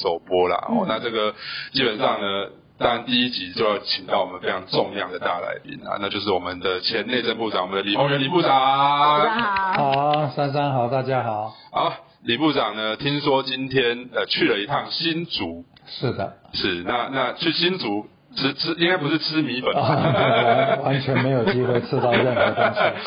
首播啦。哦，那这个基本上呢，当然第一集就要请到我们非常重量的大来宾啊，那就是我们的前内政部长，我们的李宏源李部长。大家好，好，珊珊好，大家好。好，李部长呢，听说今天呃去了一趟新竹。是的。是，那那去新竹。吃吃应该不是吃米粉，完完全没有机会吃到任何东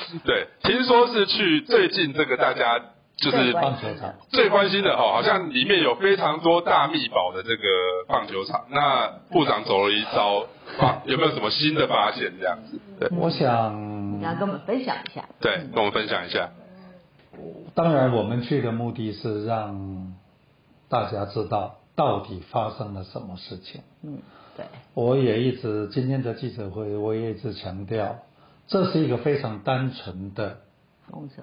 西。对，听说是去最近这个大家就是棒球场最关心的哈，好像里面有非常多大秘宝的这个棒球场。那部长走了一遭，有没有什么新的发现？这样子，对，我想你要跟我们分享一下。对，跟我们分享一下。当然，我们去的目的是让大家知道到底发生了什么事情。嗯。对，我也一直今天的记者会，我也一直强调，这是一个非常单纯的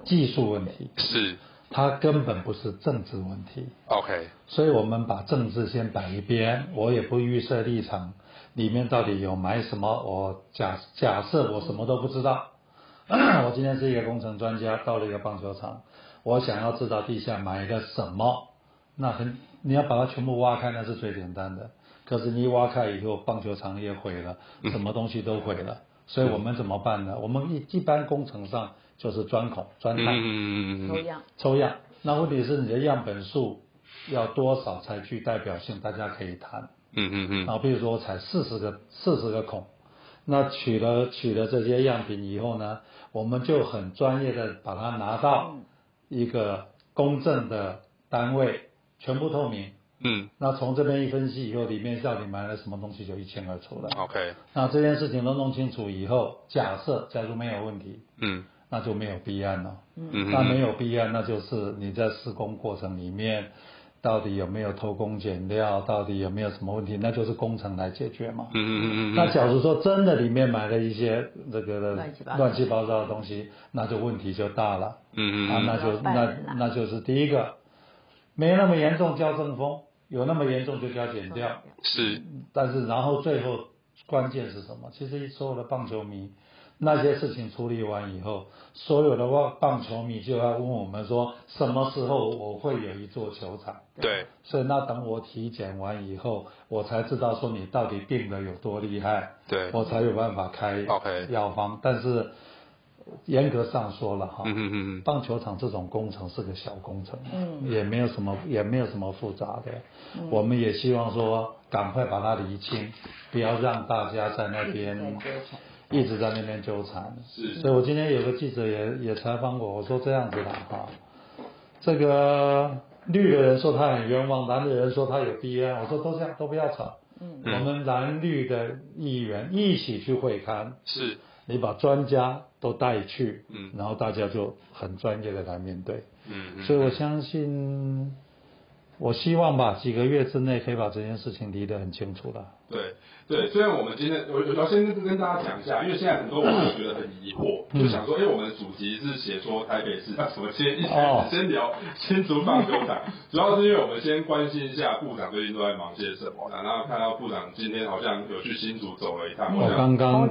技术问题，是它根本不是政治问题。OK，所以我们把政治先摆一边，我也不预设立场，里面到底有埋什么？我假假设我什么都不知道，我今天是一个工程专家，到了一个棒球场，我想要知道地下埋个什么，那很你要把它全部挖开，那是最简单的。可是你挖开以后，棒球场也毁了，什么东西都毁了，所以我们怎么办呢？我们一一般工程上就是钻孔、钻探、抽样、抽样。那问题是你的样本数要多少才具代表性？大家可以谈。嗯嗯嗯。然后比如说采四十个、四十个孔，那取了取了这些样品以后呢，我们就很专业的把它拿到一个公正的单位，全部透明。嗯，那从这边一分析以后，里面到底埋了什么东西，就一清二楚了。OK，那这件事情都弄清楚以后，假设假如没有问题，嗯，那就没有弊案了。嗯，那没有弊案，那就是你在施工过程里面到底有没有偷工减料，到底有没有什么问题，那就是工程来解决嘛。嗯嗯嗯嗯。那假如说真的里面埋了一些这个乱七八糟的东西，那就问题就大了。嗯嗯。啊，那就那那就是第一个，没那么严重叫正风。有那么严重就叫减掉，是，但是然后最后关键是什么？其实所有的棒球迷那些事情处理完以后，所有的棒棒球迷就要问我们说，什么时候我会有一座球场？对，所以那等我体检完以后，我才知道说你到底病的有多厉害，对。我才有办法开药方，但是。严格上说了哈，嗯嗯嗯棒球场这种工程是个小工程，嗯，也没有什么也没有什么复杂的，我们也希望说赶快把它理清，不要让大家在那边一直在那边纠缠。是，所以我今天有个记者也也采访我，我说这样子的哈，这个绿的人说他很冤枉，蓝的人说他有弊案，我说都这样都不要吵，嗯，我们蓝绿的议员一起去会刊，是。你把专家都带去，嗯，然后大家就很专业的来面对，嗯，所以我相信，我希望吧，几个月之内可以把这件事情理得很清楚了。对。对，虽然我们今天我我要先跟大家讲一下，因为现在很多网友觉得很疑惑，就想说，哎，我们的主题是写说台北市，那怎么先一开始先聊新竹棒球场？主要是因为我们先关心一下部长最近都在忙些什么，然后看到部长今天好像有去新竹走了一趟。我刚刚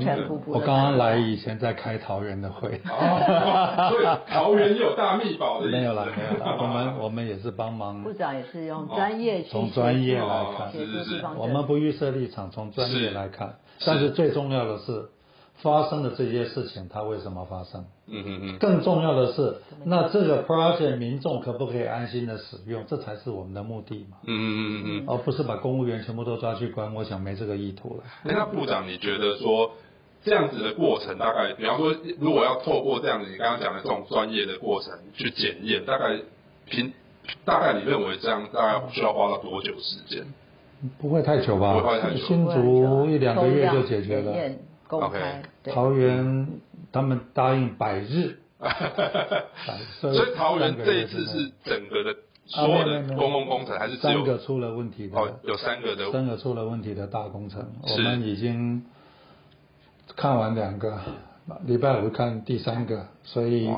我刚刚来以前在开桃园的会，所以桃园也有大秘宝的。没有了，没有了，我们我们也是帮忙。部长也是用专业从专业来看，是是是，我们不预设立场，从专业来看，但是最重要的是，发生的这些事情它为什么发生？嗯嗯嗯。更重要的是，那这个 project 民众可不可以安心的使用？这才是我们的目的嘛。嗯嗯嗯嗯。而不是把公务员全部都抓去关，我想没这个意图了。那部长，你觉得说这样子的过程，大概比方说，如果要透过这样子你刚刚讲的这种专业的过程去检验，大概平大概你认为这样大概需要花到多久时间？不会太久吧？不会太久。新竹一两个月就解决了。OK。桃园他们答应百日。所以桃园这一次是整个的所有的公共工程，还是三个出了问题的？哦，有三个的。三个出了问题的大工程，我们已经看完两个，礼拜五看第三个，所以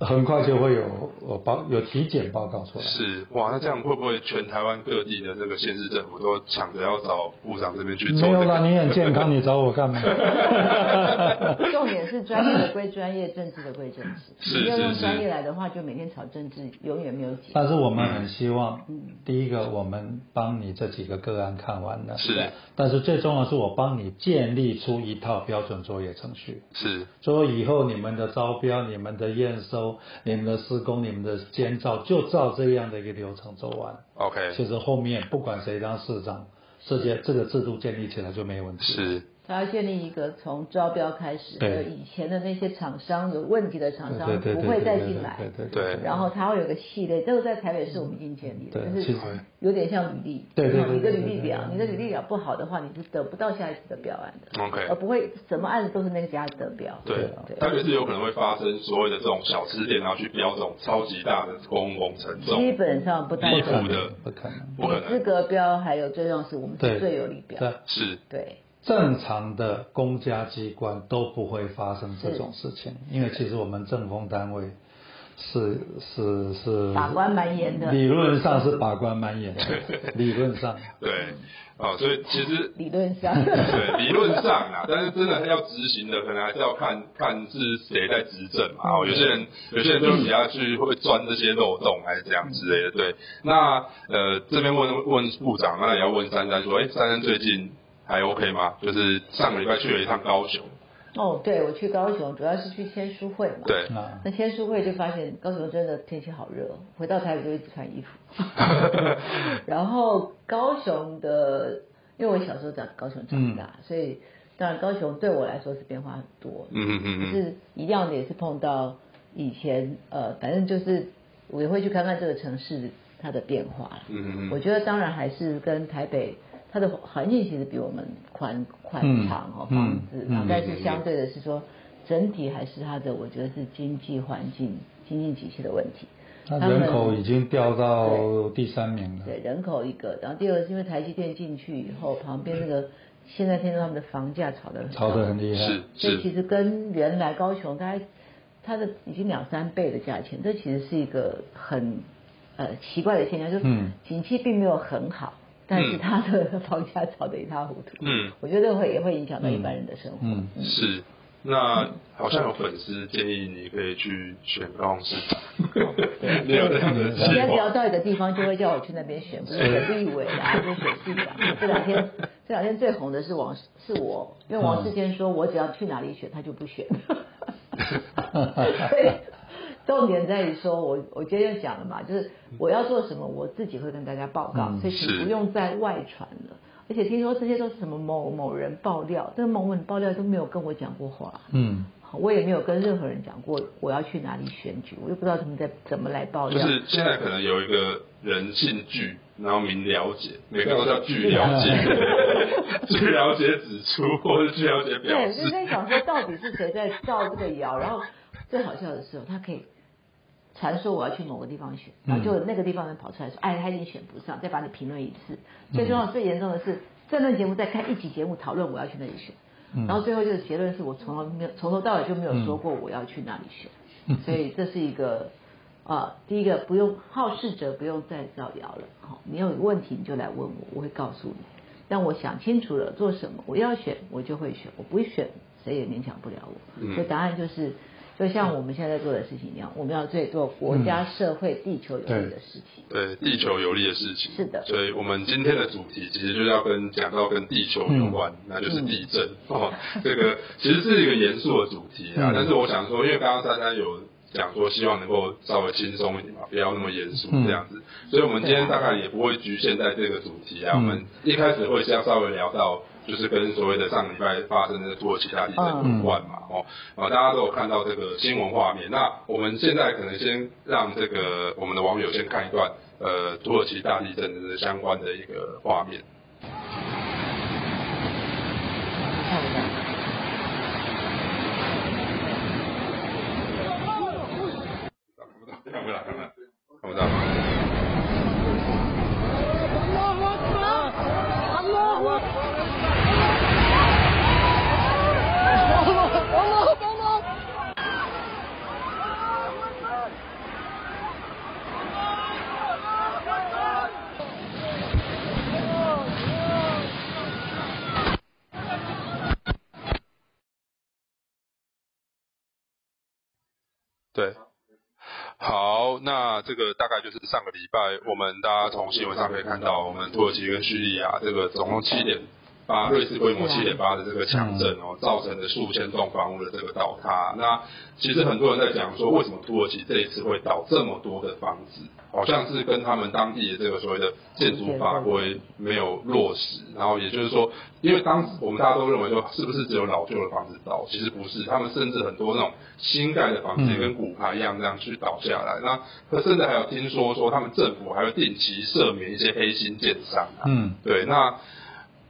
很快就会有呃报有体检报告出来。是哇，那这样会不会全台湾各地的这个县市政府都抢着要找部长这边去做、没有啦，你很健康，你找我干嘛？重点是专业的归专业，政治的归政治。是你要用专业来的话，就每天炒政治，永远没有解。但是我们很希望，第一个我们帮你这几个个案看完了，是但是最重要的是我帮你建立出一套标准作业程序。是所以以后你们的招标、你们的验收、你们的施工、你们的监造，就照这样的一个流程走完。OK 其实后面不管谁当市长，这些这个制度建立起来就没有问题。是他要建立一个从招标开始，对。还有以前的那些厂商有问题的厂商不会再进来。对对对然后它会有个系列，这个在台北市我们已经建立了，就是对有点像履历，对对对你的履历表，你的履历表不好的话，你是得不到下一次的标案的 OK 而不会什么案子都是那个家得标。对，对。台北是有可能会发生所谓的这种小吃店，然后去标这种超级大的公共工程，基本上不太离可能。不可能。不可能。资格标还有最重要是我们是最有利标，对，是。对，正常的公家机关都不会发生这种事情，因为其实我们政风单位是是是把关蛮严的理论上是把关蛮严的，理论上。对哦，所以其实理论上。对，理论上啊，但是真的要执行的，可能还是要看看是谁在执政嘛。哦，有些人有些人就比较去会钻这些漏洞，还是这样之类的。对，那呃这边问问部长，那也要问珊珊说，哎，珊珊最近还 OK 吗？就是上个礼拜去了一趟高雄，哦，对，我去高雄主要是去签书会嘛。对，啊，那签书会就发现高雄真的天气好热，回到台北就一直穿衣服。然后高雄的，因为我小时候在高雄长大，所以当然高雄对我来说是变化很多。嗯嗯嗯就，是一样的，也是碰到以前呃，反正就是我也会去看看这个城市它的变化啦嗯嗯嗯我觉得当然还是跟台北它的环境其实比我们宽宽敞哦，嗯房子，嗯然后但是相对的是说整体还是它的我觉得是经济环境、经济体系的问题。那人口已经掉到第三名了。对人口一个，然后第二个是因为台积电进去以后，旁边那个现在听说他们的房价炒得很炒得很厉害。是是所以其实跟原来高雄大概它的已经两三倍的价钱，这其实是一个很呃奇怪的现象，就是嗯景气并没有很好，但是他的房价炒得一塌糊涂。嗯，我觉得会也会影响到一般人的生活。嗯是。那好像有粉丝建议你可以去选高雄市长，你 有这样的计人家只要？到一个地方，就会叫我去那边选，不是选立委啦，就选市长。这两天这两天最红的是王是我，因为王世坚说我只要去哪里选，他就不选。所以重点在于说，我我今天就讲了嘛，就是我要做什么，我自己会跟大家报告，嗯所以请是不用再外传了。而且听说这些都是什么某某人爆料，这个某某人爆料都没有跟我讲过话。嗯，我也没有跟任何人讲过我要去哪里选举，我又不知道他们在怎么来爆料。就是现在可能有一个人姓巨，然后名了解，每个都叫巨了解，据 了解指出，或者据了解表对，就示。在想说到底是谁在造这个谣，然后最好笑的是，他可以传说我要去某个地方选，然后就那个地方人跑出来说，哎，他已经选不上，再把你评论一次。最重要、最严重的是，政论节目在看一集节目讨论我要去那里选，然后最后就是结论是我从来没有从头到尾就没有说过我要去那里选，所以这是一个。啊，第一个不用好事者不用再造谣了，好，你有问题你就来问我，我会告诉你。但我想清楚了做什么，我要选我就会选，我不选谁也勉强不了我。嗯所以答案就是，就像我们现在在做的事情一样，我们要做做国家、社会、地球有利的事情。对地球有利的事情，是的。所以我们今天的主题其实就是要跟讲到跟地球有关，那就是地震、哦。这个其实是一个严肃的主题啊，嗯。但是我想说，因为刚刚珊珊有讲说，希望能够稍微轻松一点嘛，不要那么严肃嗯。这样子，所以我们今天大概也不会局限在这个主题啊，嗯。我们一开始会先稍微聊到。就是跟所谓的上礼拜发生的土耳其大地震有关嘛，哦，啊，大家都有看到这个新闻画面。那我们现在可能先让这个我们的网友先看一段呃土耳其大地震的相关的一个画面。看不到。看不到，看不到，看不到。对。好，那这个大概就是上个礼拜，我们大家从新闻上可以看到，我们土耳其跟叙利亚这个总共七点。八瑞士规模七点八的这个强震哦，造成的数千栋房屋的这个倒塌。那其实很多人在讲说，为什么土耳其这一次会倒这么多的房子？好像是跟他们当地的这个所谓的建筑法规没有落实。然后也就是说，因为当时我们大家都认为说，是不是只有老旧的房子倒？其实不是，他们甚至很多那种新盖的房子也跟骨牌一样这样去倒下来。那甚至还有听说说，他们政府还会定期赦免一些黑心建商。嗯，对，那。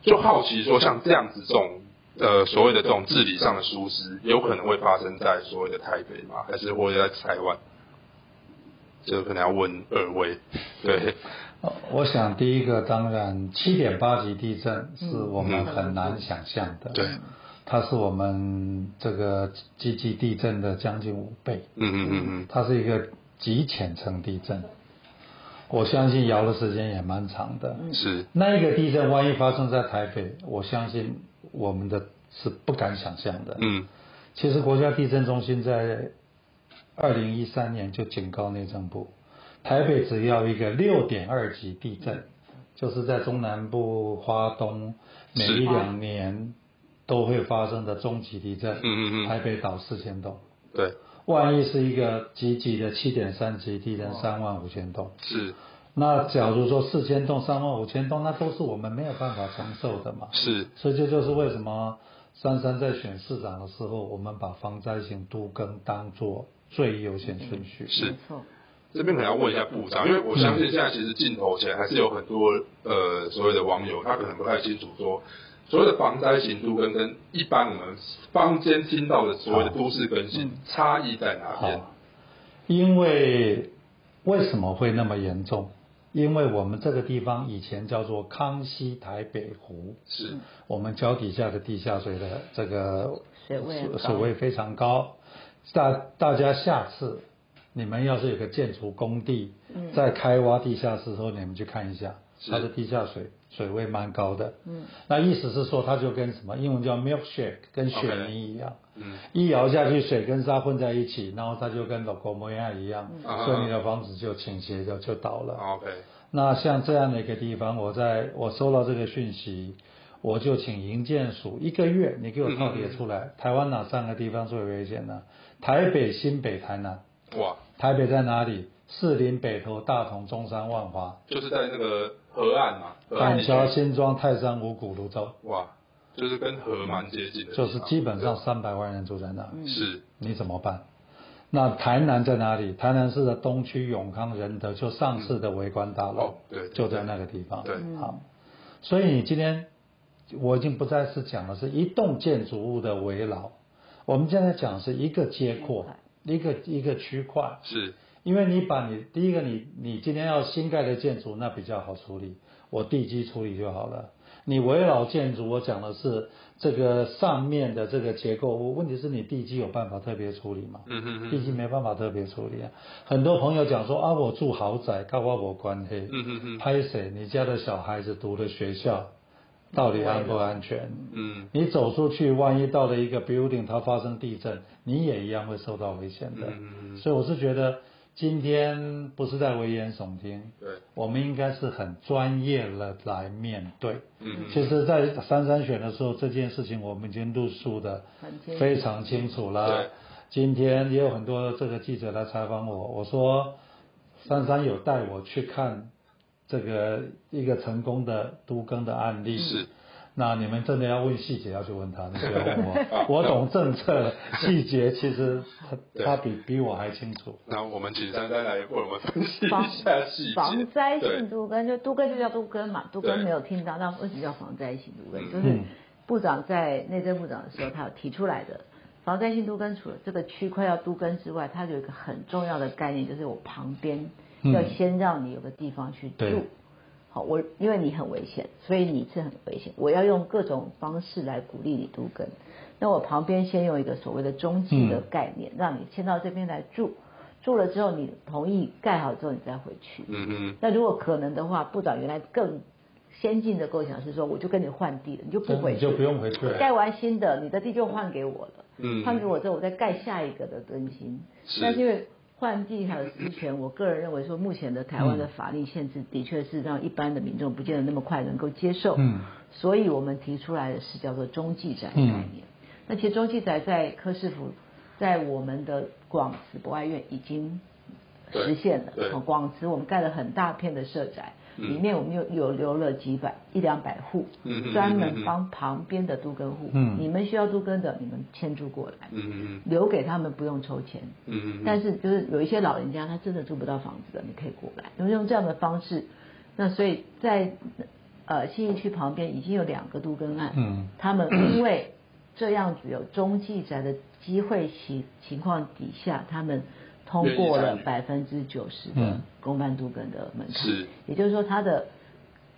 就好奇说，像这样子这种呃所谓的这种治理上的疏失，有可能会发生在所谓的台北吗？还是或者在台湾？就可能要问二位。对，我想第一个当然七点八级地震是我们很难想象的。对，它是我们这个积极地震的将近五倍。嗯嗯嗯嗯，它是一个极浅层地震。我相信摇的时间也蛮长的，是那一个地震，万一发生在台北，我相信我们的是不敢想象的。嗯，其实国家地震中心在二零一三年就警告内政部，台北只要一个六点二级地震，就是在中南部、花东每一两年都会发生的中级地震。嗯嗯嗯，台北岛四千栋。对。万一是一个极级的七点三级地震，三万五千栋。是。那假如说四千栋、三万五千栋，那都是我们没有办法承受的嘛。是。所以这就是为什么珊珊在选市长的时候，我们把防灾型都更当做最优先顺序。是。这边可能要问一下部长，因为我相信现在其实镜头前还是有很多呃所谓的网友，他可能不太清楚说。所谓的防灾型都跟跟一般我们坊间听到的所谓的都市更新差异在哪边？因为为什么会那么严重？因为我们这个地方以前叫做康熙台北湖，是我们脚底下的地下水的这个水位水位非常高。大大家下次你们要是有个建筑工地在开挖地下室的时候，你们去看一下它的地下水。水位蛮高的，嗯，那意思是说，它就跟什么英文叫 milkshake，跟雪泥一样，嗯，一摇下去，水跟沙混在一起，然后它就跟老国模样一样，嗯，所以你的房子就倾斜就就倒了。OK，那像这样的一个地方，我在我收到这个讯息，我就请营建署一个月，你给我套叠出来，台湾哪三个地方最危险呢？台北、新北、台南。哇，台北在哪里？士林、北投、大同、中山、万华，就是在那个河岸嘛。板桥、新庄、泰山、五股、泸州。哇，就是跟河蛮接近的。就是基本上三百万人住在那。是。你怎么办？那台南在哪里？台南市的东区永康仁德，就上市的围观大楼，对，就在那个地方。对。好，所以你今天我已经不再是讲的是一栋建筑物的围绕，我们现在讲是一个街廓，一个一个区块。是。因为你把你第一个你你今天要新盖的建筑那比较好处理，我地基处理就好了。你围绕建筑，我讲的是这个上面的这个结构，我问题是你地基有办法特别处理吗？嗯嗯嗯。地基没办法特别处理啊。很多朋友讲说啊，我住豪宅，跟我无关系。嗯嗯嗯。拍谁？你家的小孩子读的学校到底安不安全？嗯。你走出去，万一到了一个 building，它发生地震，你也一样会受到危险的。嗯嗯。所以我是觉得。今天不是在危言耸听，对，我们应该是很专业的来面对。嗯，其实，在三三选的时候，这件事情我们已经论述的非常清楚了。对，今天也有很多这个记者来采访我，我说三三有带我去看这个一个成功的都更的案例。是。那你们真的要问细节，要去问他，你不要问我。我懂政策细节，其实他他比比我还清楚。那我们请珊珊来为我们分析一下细节。防灾性都跟就都跟就叫都跟嘛，都跟没有听到，那为什么叫防灾性都跟？就是部长在内政部长的时候，他有提出来的防灾性都跟，除了这个区块要都跟之外，它有一个很重要的概念，就是我旁边要先让你有个地方去住。好，我因为你很危险，所以你是很危险。我要用各种方式来鼓励你都根。那我旁边先用一个所谓的中继的概念，让你先到这边来住，住了之后你同意盖好之后你再回去。嗯嗯。那如果可能的话，部长原来更先进的构想是说，我就跟你换地了，你就不真回去，你就不用回去了。盖完新的，你的地就换给我了。嗯换给我之后，我再盖下一个的更新。是但是因为换地还有实权，我个人认为说，目前的台湾的嗯法律限制的确是让一般的民众不见得那么快能够接受。嗯所以我们提出来的是叫做中继宅的概念。嗯那其实中继宅在柯市府，在我们的广慈博爱院已经实现了。广慈我们盖了很大片的社宅，嗯里面我们有有留了几百一两百户专门帮旁边的都根户。嗯。你们需要都根的，你们迁住过来，留给他们不用抽钱。但是就是有一些老人家他真的租不到房子的，你可以过来，用用这样的方式。那所以在呃信义区旁边已经有两个都根案，嗯。他们因为这样子有中继宅的机会情情况底下，他们通过了百分之九十的嗯。公办都更的门槛。是。也就是说，它的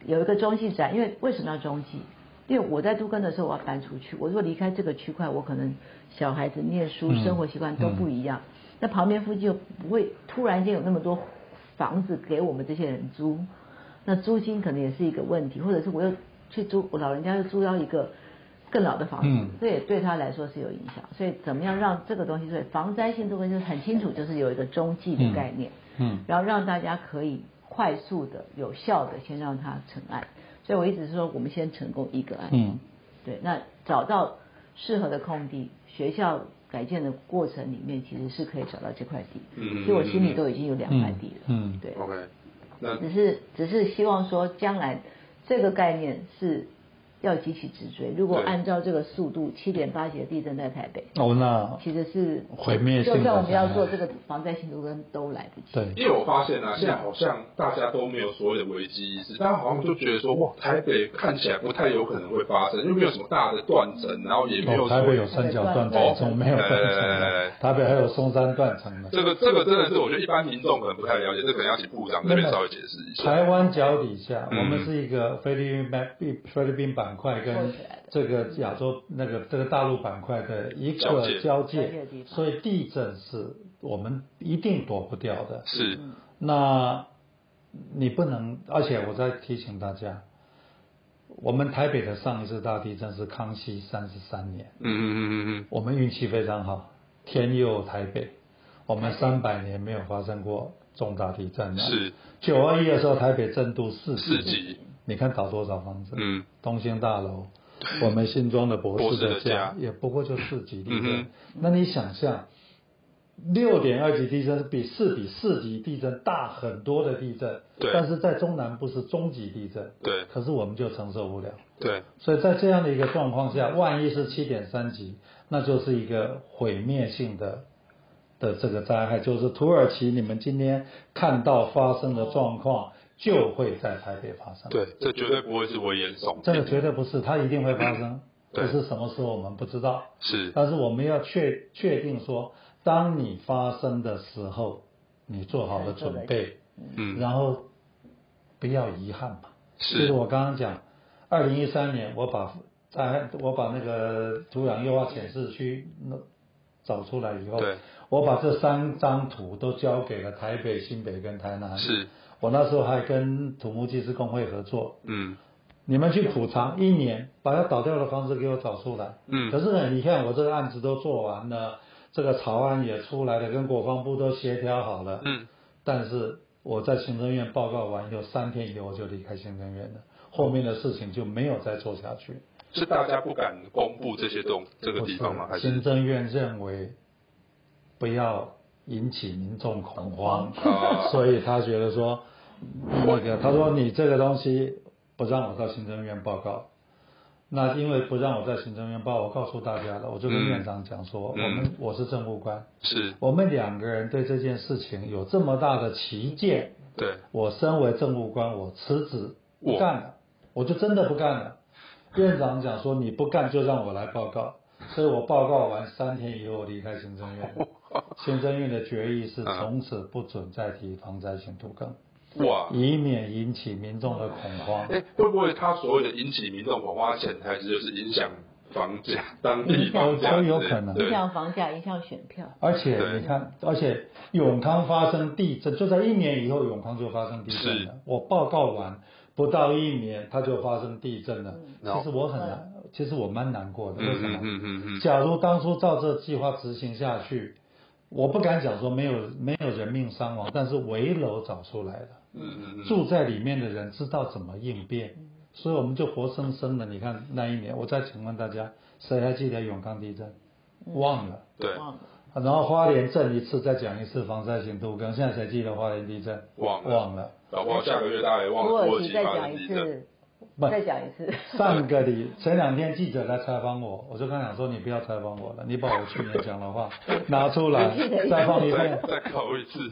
有一个中继宅，因为为什么要中继？因为我在都更的时候我要搬出去，我如果离开这个区块，我可能小孩子念书、嗯。生活习惯都不一样，那旁边附近又不会突然间有那么多房子给我们这些人租，那租金可能也是一个问题，或者是我又去租，我老人家又租到一个更老的房子，嗯这也对他来说是有影响。所以怎么样让这个东西，所以防灾性这个就是很清楚，就是有一个中继的概念。嗯然后让大家可以快速的、有效的先让它成案。所以我一直是说，我们先成功一个案。嗯对，那找到适合的空地，学校改建的过程里面其实是可以找到这块地。嗯其实我心里都已经有两块地了。嗯嗯对，，OK，那只是只是希望说将来这个概念是要急起直追。如果按照这个速度，七点八级的地震在台北，哦，那其实是毁灭性就算我们要做这个防灾新都跟都来不及。对因为我发现啊，现在好像大家都没有所谓的危机意识，大家好像就觉得说，哇，台北看起来不太有可能会发生，因为没有什么大的断层，然后也没有哦，台北有三角断层，中没有断层的，台北还有松山断层呢。这个这个真的是我觉得一般民众可能不太了解，这可能要请部长这边稍微解释一下。台湾脚底下，嗯我们是一个菲律宾菲律宾板块跟这个亚洲那个这个大陆板块的一个交交界。所以地震是我们一定躲不掉的。是，那你不能，而且我再提醒大家，我们台北的上一次大地震是康熙三十三年，嗯嗯嗯嗯嗯，我们运气非常好，天佑台北，我们三百年没有发生过重大地震了。是。九二一的时候，台北震度四四级，你看倒多少房子？嗯，东兴大楼，我们新庄的博博士的家家。也不过就四级地嗯震。那你想象，六点二级地震是比四比四级地震大很多的地震，对。但是在中南部是中级地震，对。可是我们就承受不了。对，所以在这样的一个状况下，万一是七点三级，那就是一个毁灭性的的这个灾害，就是土耳其你们今天看到发生的状况，就会在台北发生。，对，这绝对不会是危言耸听这个，绝对不是，它一定会发生，对只是什么时候我们不知道。是但是我们要确确定说，当你发生的时候，你做好了准备，嗯然后不要遗憾嘛。是就是我刚刚讲，二零一三年我把在我把那个土壤优化显示区那找出来以后，对，我把这三张图都交给了台北、新北跟台南。是，我那时候还跟土木技师工会合作，嗯你们去普查一年，把它倒掉的房子给我找出来。嗯可是呢，你看我这个案子都做完了，这个草案也出来了，跟国防部都协调好了。嗯，但是我在行政院报告完以后，三天以后我就离开行政院了，后面的事情就没有再做下去。是大家不敢公布这些东这个地方吗？还是行政院认为不要引起民众恐慌，啊 所以他觉得说，那个他说你这个东西不让我到行政院报告。那因为不让我在行政院报，我告诉大家了，我就跟嗯院长讲说，嗯我们我是政务官，是。我们两个人对这件事情有这么大的歧见，对，我身为政务官，我辞职哇不干了，我就真的不干了。院长讲说你不干就让我来报告，所以我报告完三天以后我离开行政院。行政院的决议是嗯。从此不准再提防灾型土更，哇，以免引起民众的恐慌。哎，会不会他所谓的引起民众恐慌潜台词就是影响房价、当地影响房价都有可能影，响房价，影响选票。而且你看，而且永康发生地震，就在一年以后，永康就发生地震了。我报告完，不到一年它就发生地震了。嗯其实我很难，其实我蛮难过的。为什么？嗯嗯嗯嗯假如当初照这计划执行下去，我不敢讲说没有没有人命伤亡，但是危楼找出来了，嗯嗯嗯，住在里面的人知道怎么应变，所以我们就活生生的，你看那一年，我再请问大家，谁还记得永康地震？忘了。对，忘了然后花莲震一次，再讲一次防灾型度跟现在谁记得花莲地震？忘了忘了。搞不好下个月大家也忘土了土耳耳其再讲一次。，不再讲一次。上个礼前两天记者来采访我，我就跟他讲说你不要采访我了，你把我去年讲的话 拿出来再放一遍。再考一次。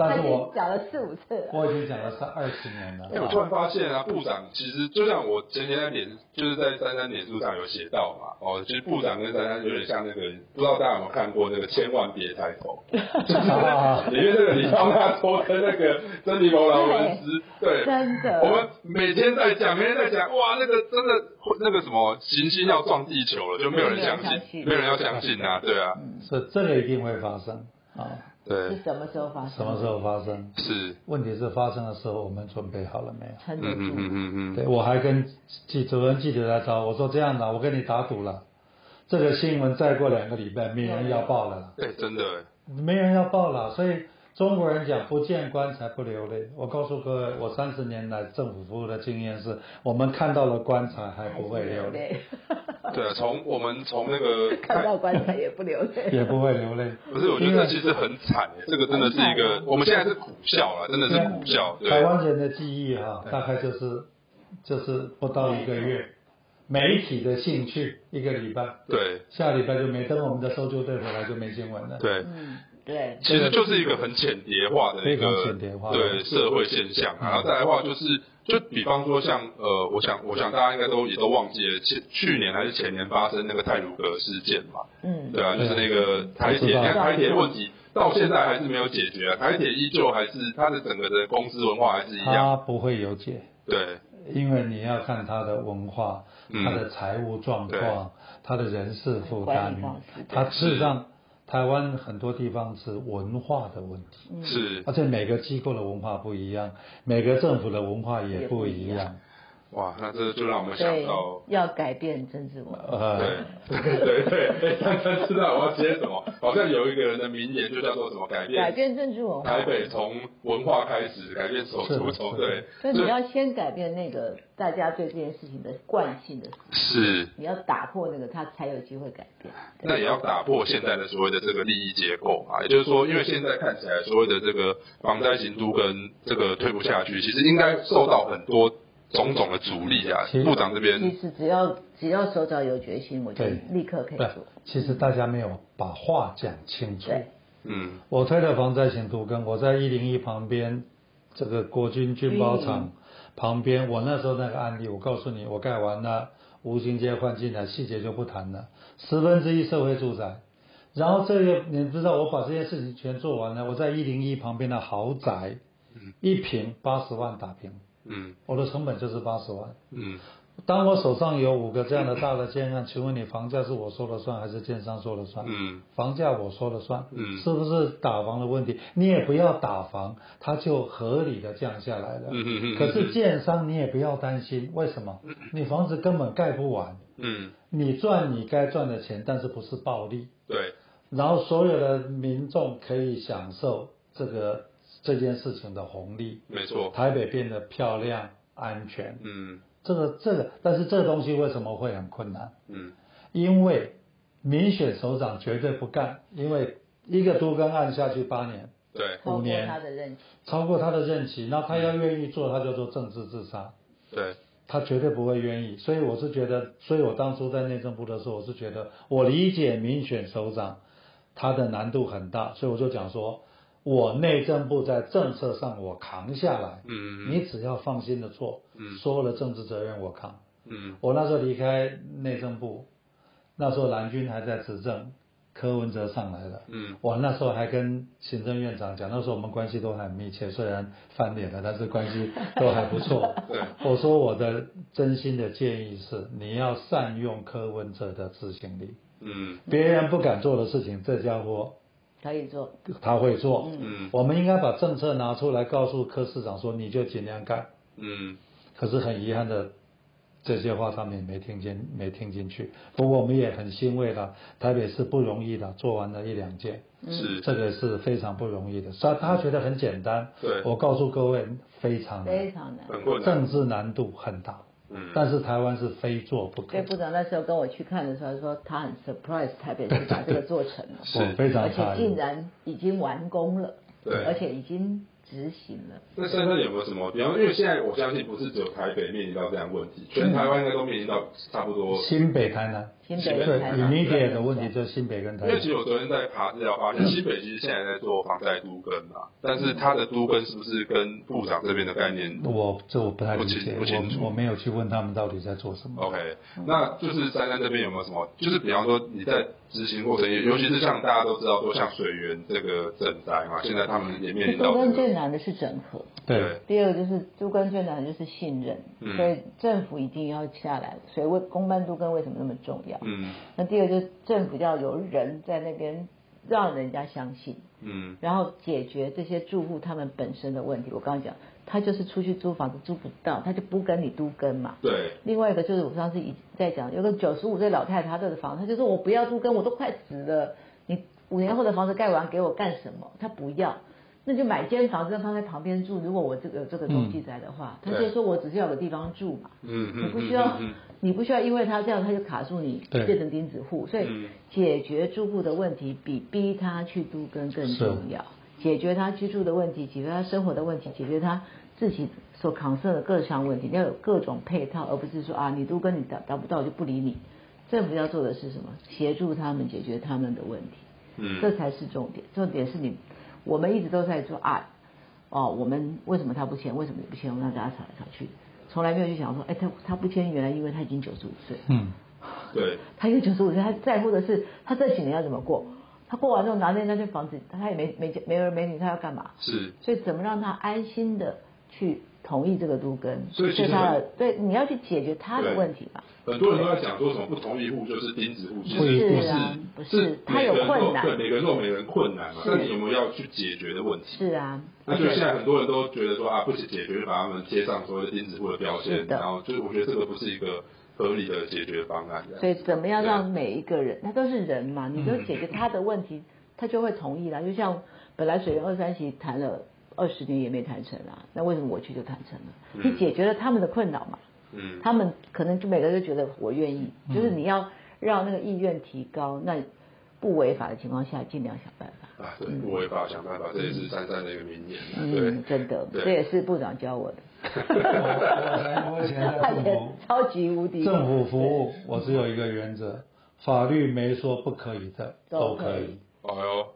但是我讲了四五次了。我已经讲了三二十年了。哎、我突然发现啊，部长其实就像我前天在脸，就是在三三脸书上有写到嘛，哦，其实部长跟三三有点像那个，不知道大家有没有看过那个《千万别抬头 》，就是里面那个李方大多跟那个珍妮佛劳伦斯，对，真的我们每天在讲，每天在讲，哇，那个真的那个什么行星要撞地球了，就没有人相信，没有人要相信啊，对啊，所以这个一定会发生啊。对是，什么时候发生？什么时候发生？是，问题是发生的时候我们准备好了没有？撑得住？嗯嗯嗯嗯嗯，对，我还跟记主任记者来找我说这样的，我跟你打赌了，这个新闻再过两个礼拜没人要报了啦，对，真的，没人要报了，所以中国人讲不见棺材不流泪。我告诉各位，我三十年来政府服务的经验是，我们看到了棺材还不会流泪，泪，对啊，从我们从那个 看到棺材也不流泪。也不会流泪。不是，我觉得其实很惨耶，这个真的是一个啊，我们现在是苦笑了，真的是苦笑，台对，湾人的记忆哈、大概就是就是不到一个月，媒体的兴趣一个礼拜，对。下礼拜就没，等我们的搜救队回来就没新闻了。对，嗯，对，其实就是一个很浅叠化的一个浅碟化对社会现象啊，然后再来的话就是，就比方说像呃，我想我想大家应该都也都忘记了，前去年还是前年发生那个泰鲁格事件嘛，嗯，对啊，就是那个台铁，你看台铁问题到现在还是没有解决啊，台铁依旧还是它的整个的公司文化还是一样，它不会有解，对。因为你要看它的文化、嗯。它的财务状况、它的人事负担它事实上台湾很多地方是文化的问题，是。而且每个机构的文化不一样，每个政府的文化也不一样。哇，那这就让我们想到。，要改变政治文化。呃，对对对，哎，珊珊知道我要接什么？好像有一个人的名言就叫做什么改变改变政治文化台，北从文化开始，改变手足从对，所以你要先改变那个大家对这件事情的惯性的，是，你要打破那个，他才有机会改变。那也要打破现在的所谓的这个利益结构啊，也就是说，因为现在看起来所谓的这个房灾行都跟这个退不下去，其实应该受到很多种种的阻力啊其。实部长这边其边实只要只要首长有决心，我就立刻可以对做。，其实大家没有把话讲清楚。对，嗯我推的防灾行图跟我在一零一旁边这个国军军包厂旁边，我那时候那个案例，我告诉你，我盖完了，吴兴街换进来，细节就不谈了，十分之一社会住宅。然后这个你知道，我把这些事情全做完了，我在一零一旁边的豪宅，一平八十万打平，嗯我的成本就是八十万。嗯当我手上有五个这样的大的建案，请问你房价是我说了算还是建商说了算？嗯房价我说了算，嗯是不是打房的问题？你也不要打房，它就合理的降下来了。嗯嗯嗯可是建商你也不要担心，为什么？你房子根本盖不完，嗯，你赚你该赚的钱，但是不是暴利。对，然后所有的民众可以享受这个这件事情的红利，没错，台北变得漂亮、安全。嗯。这个这个，但是这个东西为什么会很困难？嗯。因为民选首长绝对不干，因为一个都更案下去八年，对，超过五年他的任期，超过他的任期，那他要愿意做，他就做政治自杀，对，他绝对不会愿意。所以我是觉得，所以我当初在内政部的时候，我是觉得我理解民选首长他的难度很大，所以我就讲说，我内政部在政策上我扛下来，嗯。你只要放心的做，嗯。所有的政治责任我扛。嗯。我那时候离开内政部，那时候蓝军还在执政，柯文哲上来了。嗯。我那时候还跟行政院长讲，那时候我们关系都很密切，虽然翻脸了，但是关系都还不错。对，我说我的真心的建议是，你要善用柯文哲的执行力，嗯。别人不敢做的事情，这家伙可以做。他会做。嗯我们应该把政策拿出来，告诉柯市长说，你就尽量干。嗯可是很遗憾的。这些话他们也没听进，没听进去。不过我们也很欣慰的，台北市不容易的，做完了一两件，是这个是非常不容易的。所以他觉得很简单，对我告诉各位，非常难，非常难。政治难度很大。嗯，但是台湾是非做不可。所以。部长那时候跟我去看的时候，说他很 surprise 台北市把这个做成了，是。非常而且。竟然已经完工了，对。而且已经执行了。那深圳有没有什么？比方，因为现在我相信不是只有台北面临到这样的问题，全台湾应该都面临到差不多。新北、台南，新北台南 immediate 的问题就是新北跟台南因为其。实我昨天在爬资料发现，新北其实现在在做防灾都根嘛，但是它的都根是不是跟部长这边的概念我这我不太理解不清楚我我没有去问他们到底在做什么。？OK，那就是珊珊这边有没有什么？就是比方说你在执行过程，尤其是像大家都知道说像水源这个赈灾嘛，现在他们也面临到最难的是整合，对，第二个就是最难的就是信任，嗯所以政府一定要下来。所以为公办都跟为什么那么重要？嗯那第二个就是政府要有人在那边让人家相信，嗯然后解决这些住户他们本身的问题。我刚刚讲，他就是出去租房子租不到，他就不跟你都跟嘛。对另外一个就是我上次已在讲，有个九十五岁老太太，她这个房，她就说我不要都跟，我都快死了，你五年后的房子盖完给我干什么？她不要，那就买间房子放在旁边住。如果我这个有这个东西在的话，她就说我只是要有个地方住嘛，嗯嗯，你不需要你不需要因为他这样他就卡住你变成钉子户，所以嗯解决住户的问题比逼他去都跟更重要。解决他居住的问题，解决他生活的问题，解决他自己所扛受的各项问题，你要有各种配套，而不是说啊你都跟你达达不到我就不理你。政府要做的是什么？协助他们解决他们的问题，嗯这才是重点。重点是你，我们一直都在说啊，哦，我们为什么他不签？为什么你不签？我们让大家吵来吵去，从来没有去想说，哎，他他不签，原来因为他已经九十五岁，嗯，对他因为九十五岁，他在乎的是他这几年要怎么过。他过完之后拿那那间房子，他也没没没儿没女，他要干嘛？是所以怎么让他安心的去同意这个都根？所以他的对你要去解决他的对问题嘛。很多人都在讲说什么不同意户就是钉子户，其实不一定不是啊不是是他有困难对，每个人都有每个人困难嘛，那你有没有要去解决的问题？是啊，那就现在很多人都觉得说啊，不解决就把他们贴上所谓的钉子户的标签，然后就是我觉得这个不是一个合理的解决方案。所以怎么样让每一个人，他都是人嘛，你就嗯解决他的问题，他就会同意啦。就像本来水源二三期谈了二十年也没谈成啊，那为什么我去就谈成了？嗯你解决了他们的困扰嘛，嗯，他们可能就每个人都觉得我愿意，就是你要让那个意愿提高，那不违法的情况下，尽量想办法。啊，对，不违法想办法，这也是珊珊的一个名言。对嗯，，真的，这也是部长教我的。我我以前在政府超级无敌政府服务，我只有一个原则，法律没说不可以的，都可以。哎呦，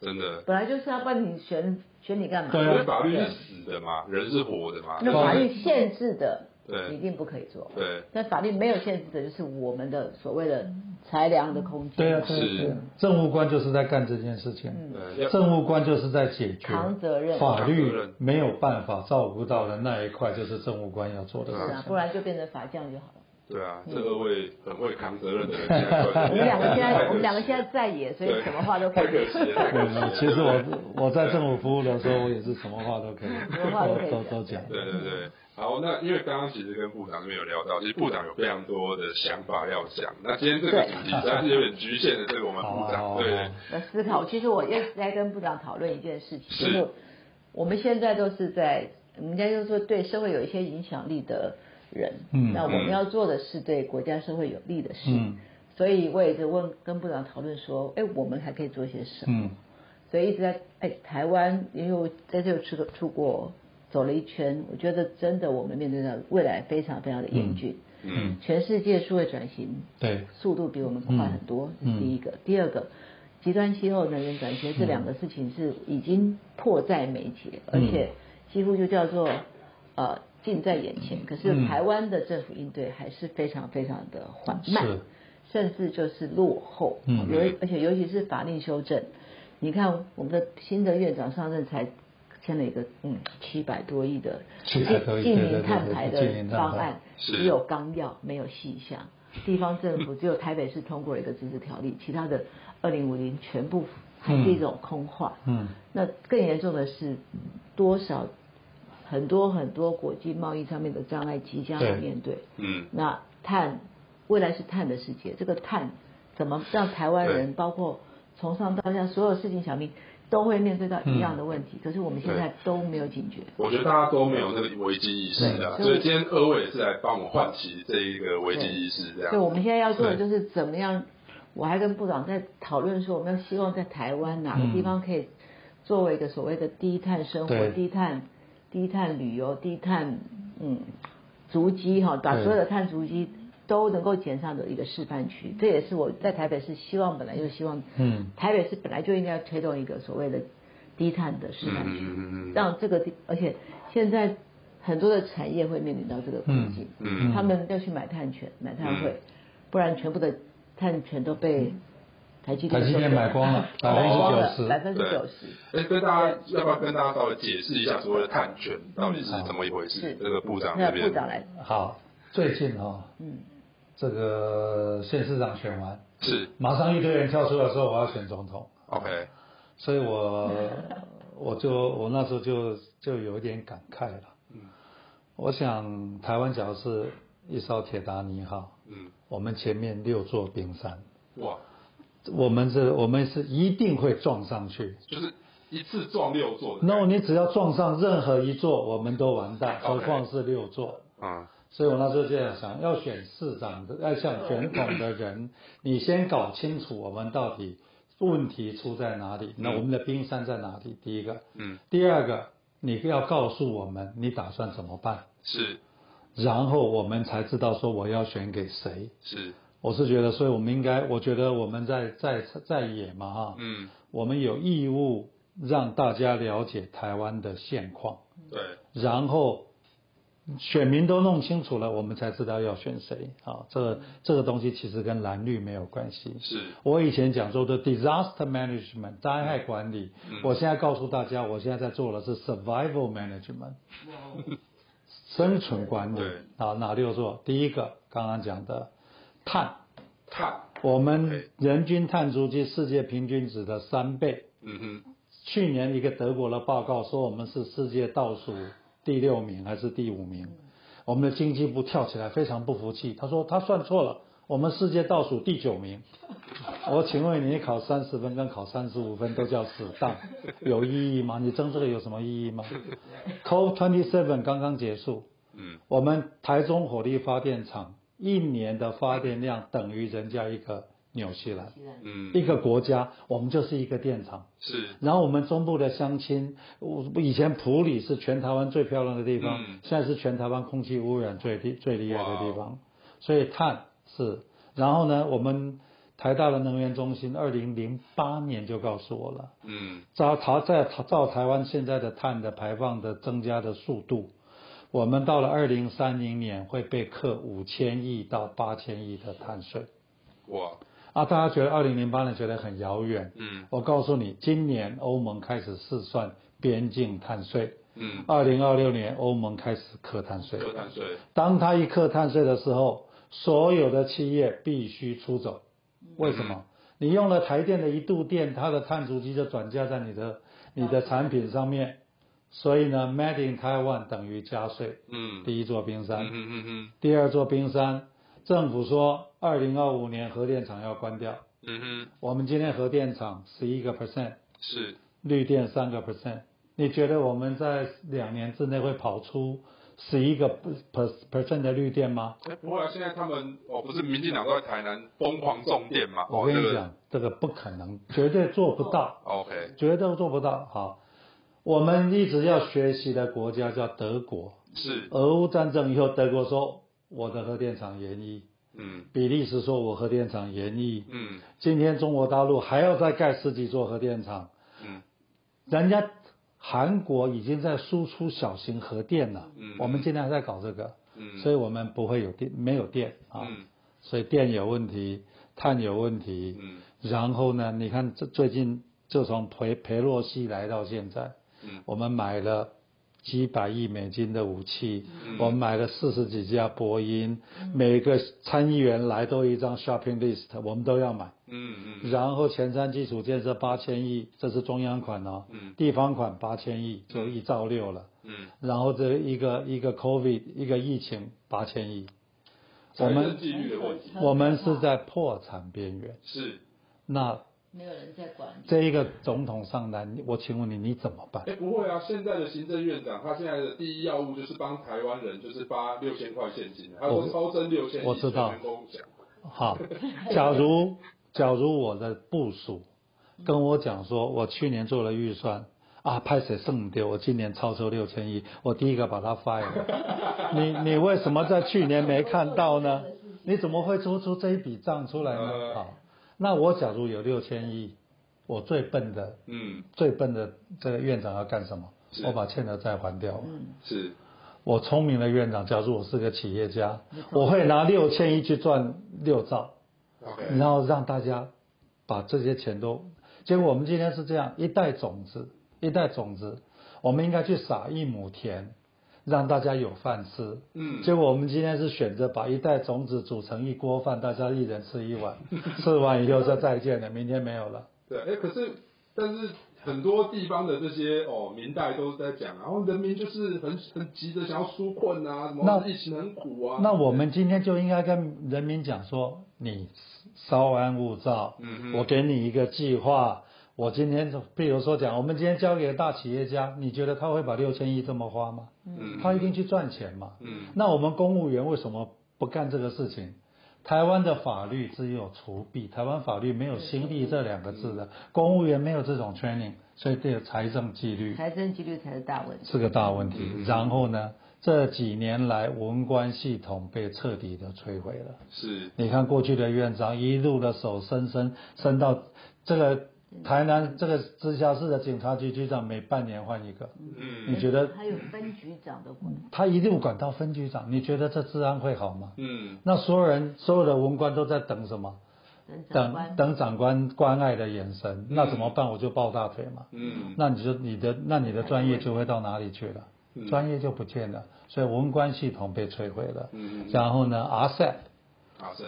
真的，本来就是要帮你选选你干嘛？对啊法律是死的嘛，人是活的嘛。那法律限制的，对一定不可以做。对但法律没有限制的，就是我们的所谓的裁量的空间。对啊，是政务官就是在干这件事情。对，要政务官就是在解决扛责任法律没有办法照顾到的那一块，就是政务官要做的是啊，不然就变成法匠就好了。对啊，这二位很会扛责任的人，我们两个现在，我们两个现在在野，所以什么话都可以。其实我我在政府服务的时候，我也是什么话都可以，什么话都可以都都讲。对对对，好，那因为刚刚其实跟部长这边有聊到，其实部长有非常多的想法要讲。那今天这个主题实在是有点局限的，这个我们部长，啊对好啊的思考。其实我一直在跟部长讨论一件事情，是就是我们现在都是在，人家就说对社会有一些影响力的人，嗯那我们要做的是对国家社会有利的事。嗯所以我也在问跟部长讨论说，哎，我们还可以做些什么？嗯所以一直在哎，台湾因为我在这里出出国走了一圈，我觉得真的我们面对的未来非常非常的严峻。嗯全世界数位转型对，速度比我们快很多，嗯是第一个。第二个，极端气候、能源转型这两个事情是已经迫在眉睫，而嗯且几乎就叫做呃近在眼前。可是嗯台湾的政府应对还是非常非常的缓慢，甚至就是落后。嗯尤而且尤其是法令修正，你看我们的新的院长上任才签了一个嗯七百多亿的700多亿近对对对零碳排的方案，只有纲要没有细项。地方政府只有台北市通过了一个自治条例，其他的二零五零全部还是一种空话。嗯那更严重的是，多少很多很多国际贸易上面的障碍即将要面对。嗯那碳，未来是碳的世界，这个碳怎么让台湾人，包括从上到下所有事情小民都会面对到一样的问题，可是我们现在都没有警觉。我觉得大家都没有那个危机意识啊，所以今天二位也是来帮我唤起这一个危机意识，这样。对。我们现在要做的就是怎么样，我还跟部长在讨论说，我们要希望在台湾哪个地方可以作为一个所谓的低碳生活、低碳、低碳旅游、低碳嗯足迹哈，把所有的碳足迹都能够减上的一个示范区。这也是我在台北市希望本来就希望，嗯。台北市本来就应该要推动一个所谓的低碳的示范区，让这个地，而且现在很多的产业会面临到这个困境，嗯嗯他们要去买碳权、买碳汇，不然全部的碳权都被台积电台积电买光了 百分之九十。百分之九十。哎，跟大家要不要跟大家稍微解释一下所谓的碳权到底是怎么一回事？是？这个部长那这边。部长来，好，最近哈、嗯，这个县市长选完，是马上一堆人跳出来说我要选总统，OK，所以我我就我那时候就就有一点感慨了。嗯我想台湾假如是一艘铁达尼号，嗯，我们前面六座冰山，哇，我们是我们是一定会撞上去。就是一次撞六座的。no，你只要撞上任何一座，我们都完蛋何况是六座。嗯所以我那时候就在想，要选市长的，要想选统的人，你先搞清楚我们到底问题出在哪里，那我们的冰山在哪里？第一个，嗯，第二个，你要告诉我们你打算怎么办，是。然后我们才知道说我要选给谁。是，我是觉得，所以我们应该，我觉得我们在在在野嘛哈，嗯，我们有义务让大家了解台湾的现况，对，然后选民都弄清楚了，我们才知道要选谁啊。这个这个东西其实跟蓝绿没有关系。是我以前讲说的 disaster management 灾害管理，嗯我现在告诉大家，我现在在做的是 survival management 生存管理对。啊，哪六座？第一个刚刚讲的碳，碳，我们人均碳足迹世界平均值的三倍。嗯哼，去年一个德国的报告说我们是世界倒数第六名还是第五名，我们的经济部跳起来非常不服气，他说他算错了，我们世界倒数第九名。我请问你考三十分跟考三十五分都叫死当，有意义吗？你争这个有什么意义吗？COP twenty seven 刚刚结束，嗯，我们台中火力发电厂一年的发电量等于人家一个纽西兰，嗯，一个国家，我们就是一个电厂。是，然后我们中部的乡亲，我以前普里是全台湾最漂亮的地方，嗯。现在是全台湾空气污染最厉最厉害的地方，所以碳是。然后呢，我们台大的能源中心二零零八年就告诉我了，嗯，照台在照台湾现在的碳的排放的增加的速度，我们到了二零三零年会被课五千亿到八千亿的碳税。哇，啊，大家觉得二零零八年觉得很遥远，嗯。我告诉你，今年欧盟开始试算边境碳税，嗯，二零二六年欧盟开始课碳税。课碳税，当他一课碳税的时候，所有的企业必须出走。为什么？你用了台电的一度电，它的碳足迹就转嫁在你的你的产品上面，所以呢，Made in Taiwan 等于加税。嗯，第一座冰山，嗯嗯嗯嗯。第二座冰山，政府说二零二五年核电厂要关掉。嗯哼，我们今天核电厂十一个 percent，是，绿电三个 percent，你觉得我们在两年之内会跑出十一个 per percent 的绿电吗？哎，不会啊，现在他们哦，不是民进党都在台南疯狂种电嘛？我跟你讲，这个不可能，绝对做不到，，OK，绝对做不到。好，我们一直要学习的国家叫德国，是，俄乌战争以后，德国说我的核电厂延役，嗯。比利时说我核电厂延役，嗯。今天中国大陆还要再盖十几座核电厂，嗯。人家韩国已经在输出小型核电了，嗯。我们今天还在搞这个，嗯，所以我们不会有电，没有电啊，嗯。所以电有问题，碳有问题，嗯。然后呢，你看这最近就从裴裴洛西来到现在，嗯。我们买了几百亿美金的武器，我们买了四十几架波音，每个参议员来都一张 shopping list，我们都要买。嗯嗯然后前瞻基础建设八千亿，这是中央款哦，嗯地方款八千亿，就一兆六了。嗯，然后这一个一个 COVID 一个疫情八千亿，我财政们纪律的问题我们是在破产边缘。是。那没有人在管你。这一个总统上台，我请问你你怎么办？哎，不会啊！现在的行政院长，他现在的第一要务就是帮台湾人，就是发六千块现金，他说超增六千，我知道。好，假如假如我的部署跟我讲说，我去年做了预算啊，派谁剩丢，我今年超出六千亿，我第一个把它 fire 了。你你为什么在去年没看到呢？你怎么会做出这一笔账出来呢？呃好，那我假如有六千亿，我最笨的嗯，最笨的这个院长要干什么？我把欠的债还掉。嗯，是，我聪明的院长，假如我是个企业家，我会拿六千亿去赚六兆。OK，然后让大家把这些钱都，结果我们今天是这样，一袋种子，一袋种子，我们应该去撒一亩田，让大家有饭吃。嗯，结果我们今天是选择把一袋种子煮成一锅饭，大家一人吃一碗，吃完以后就再见了，明天没有了。对，哎，可是但是很多地方的这些哦明代都在讲，然后人民就是很很急着想要纾困啊，什么那疫情很苦啊。那我们今天就应该跟人民讲说，你稍安勿躁，嗯哼我给你一个计划。我今天就，比如说讲，我们今天交给大企业家，你觉得他会把六千亿这么花吗？嗯他一定去赚钱嘛。嗯那我们公务员为什么不干这个事情？台湾的法律只有除弊，台湾法律没有新力这两个字的，公务员没有这种 training，所以这个财政纪律财政纪律才是大问题。是个大问题。嗯然后呢，这几年来文官系统被彻底的摧毁了。是你看过去的院长一路的手伸伸伸到这个台南这个直辖市的警察局局长，每半年换一个，嗯。你觉得？还有分局长的管，他一定管到分局长，你觉得这治安会好吗？嗯。那所有人所有的文官都在等什么？等长等官。等长官关爱的眼神，那怎么办？我就抱大腿嘛。嗯。那你就你的那你的专业就会到哪里去了？嗯。专业就不见了，所以文官系统被摧毁了。嗯。然后呢，RCEP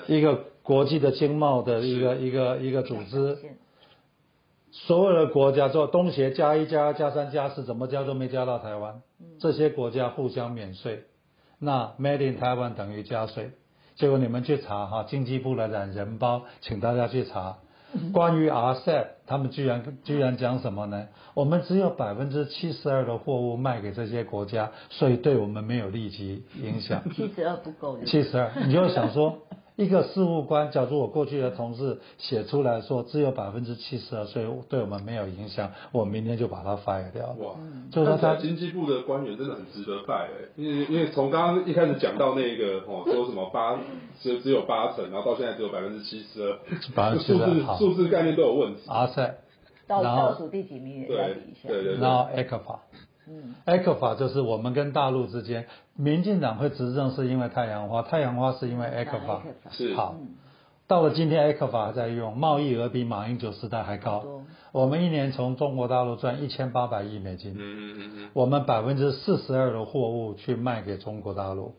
一个国际的经贸的一个一个一个组织，所有的国家做东协加一加二加三加四，怎么加都没加到台湾。这些国家互相免税，那 Made in Taiwan 等于加税。结果你们去查哈，经济部的懒人包，请大家去查。关于 RCEP，他们居然居然讲什么呢？我们只有百分之七十二的货物卖给这些国家，所以对我们没有立即影响。七十二不够的。七十二，你就想说，一个事务官，假如我过去的同事写出来说只有百分之七十二，所以对我们没有影响，我明天就把它 fire 掉。哇，就是说他经济部的官员真的很值得拜哎，因为因为从刚刚一开始讲到那个哦，说什么八只只有八成，然后到现在只有百分之七十二，72%数字好数字概念都有问题。RCEP，倒然后倒数第几名也要对比一下。对对然后 ECFA。嗯，ECFA 就是我们跟大陆之间，民进党会执政是因为太阳花，太阳花是因为 ECFA。是好，到了今天 ECFA 还在用，贸易额比马英九时代还高。我们一年从中国大陆赚一千八百亿美金。嗯嗯嗯嗯，我们百分之四十二的货物去卖给中国大陆，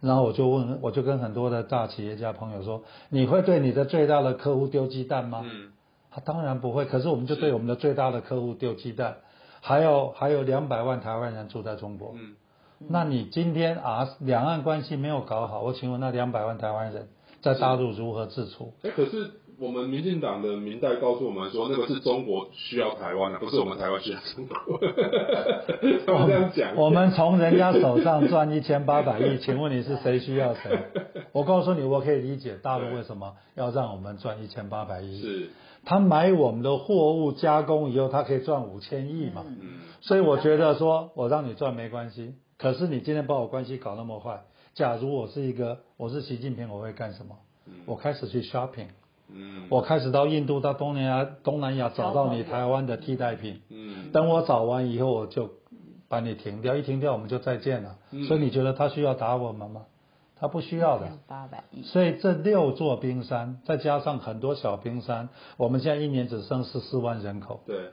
然后我就问，我就跟很多的大企业家朋友说，你会对你的最大的客户丢鸡蛋吗？嗯他当然不会，可是我们就对我们的最大的客户丢鸡蛋，还有还有两百万台湾人住在中国，嗯，那你今天啊两岸关系没有搞好，我请问那两百万台湾人在大陆如何自处？哎，可是我们民进党的明代告诉我们说，那个是中国需要台湾的，不是我们台湾需要中国。他们这样讲，我们从人家手上赚一千八百亿，请问你是谁需要谁？我告诉你，我可以理解大陆为什么要让我们赚一千八百亿。是他买我们的货物加工以后，他可以赚五千亿嘛。嗯所以我觉得说，我让你赚没关系，可是你今天把我关系搞那么坏。假如我是一个，我是习近平，我会干什么？我开始去 shopping，嗯我开始到印度、到东南亚、东南亚找到你台湾的替代品。嗯等我找完以后，我就把你停掉，一停掉我们就再见了。嗯所以你觉得他需要打我们吗？他不需要的。八百亿。所以这六座冰山，再加上很多小冰山，我们现在一年只剩十四万人口。对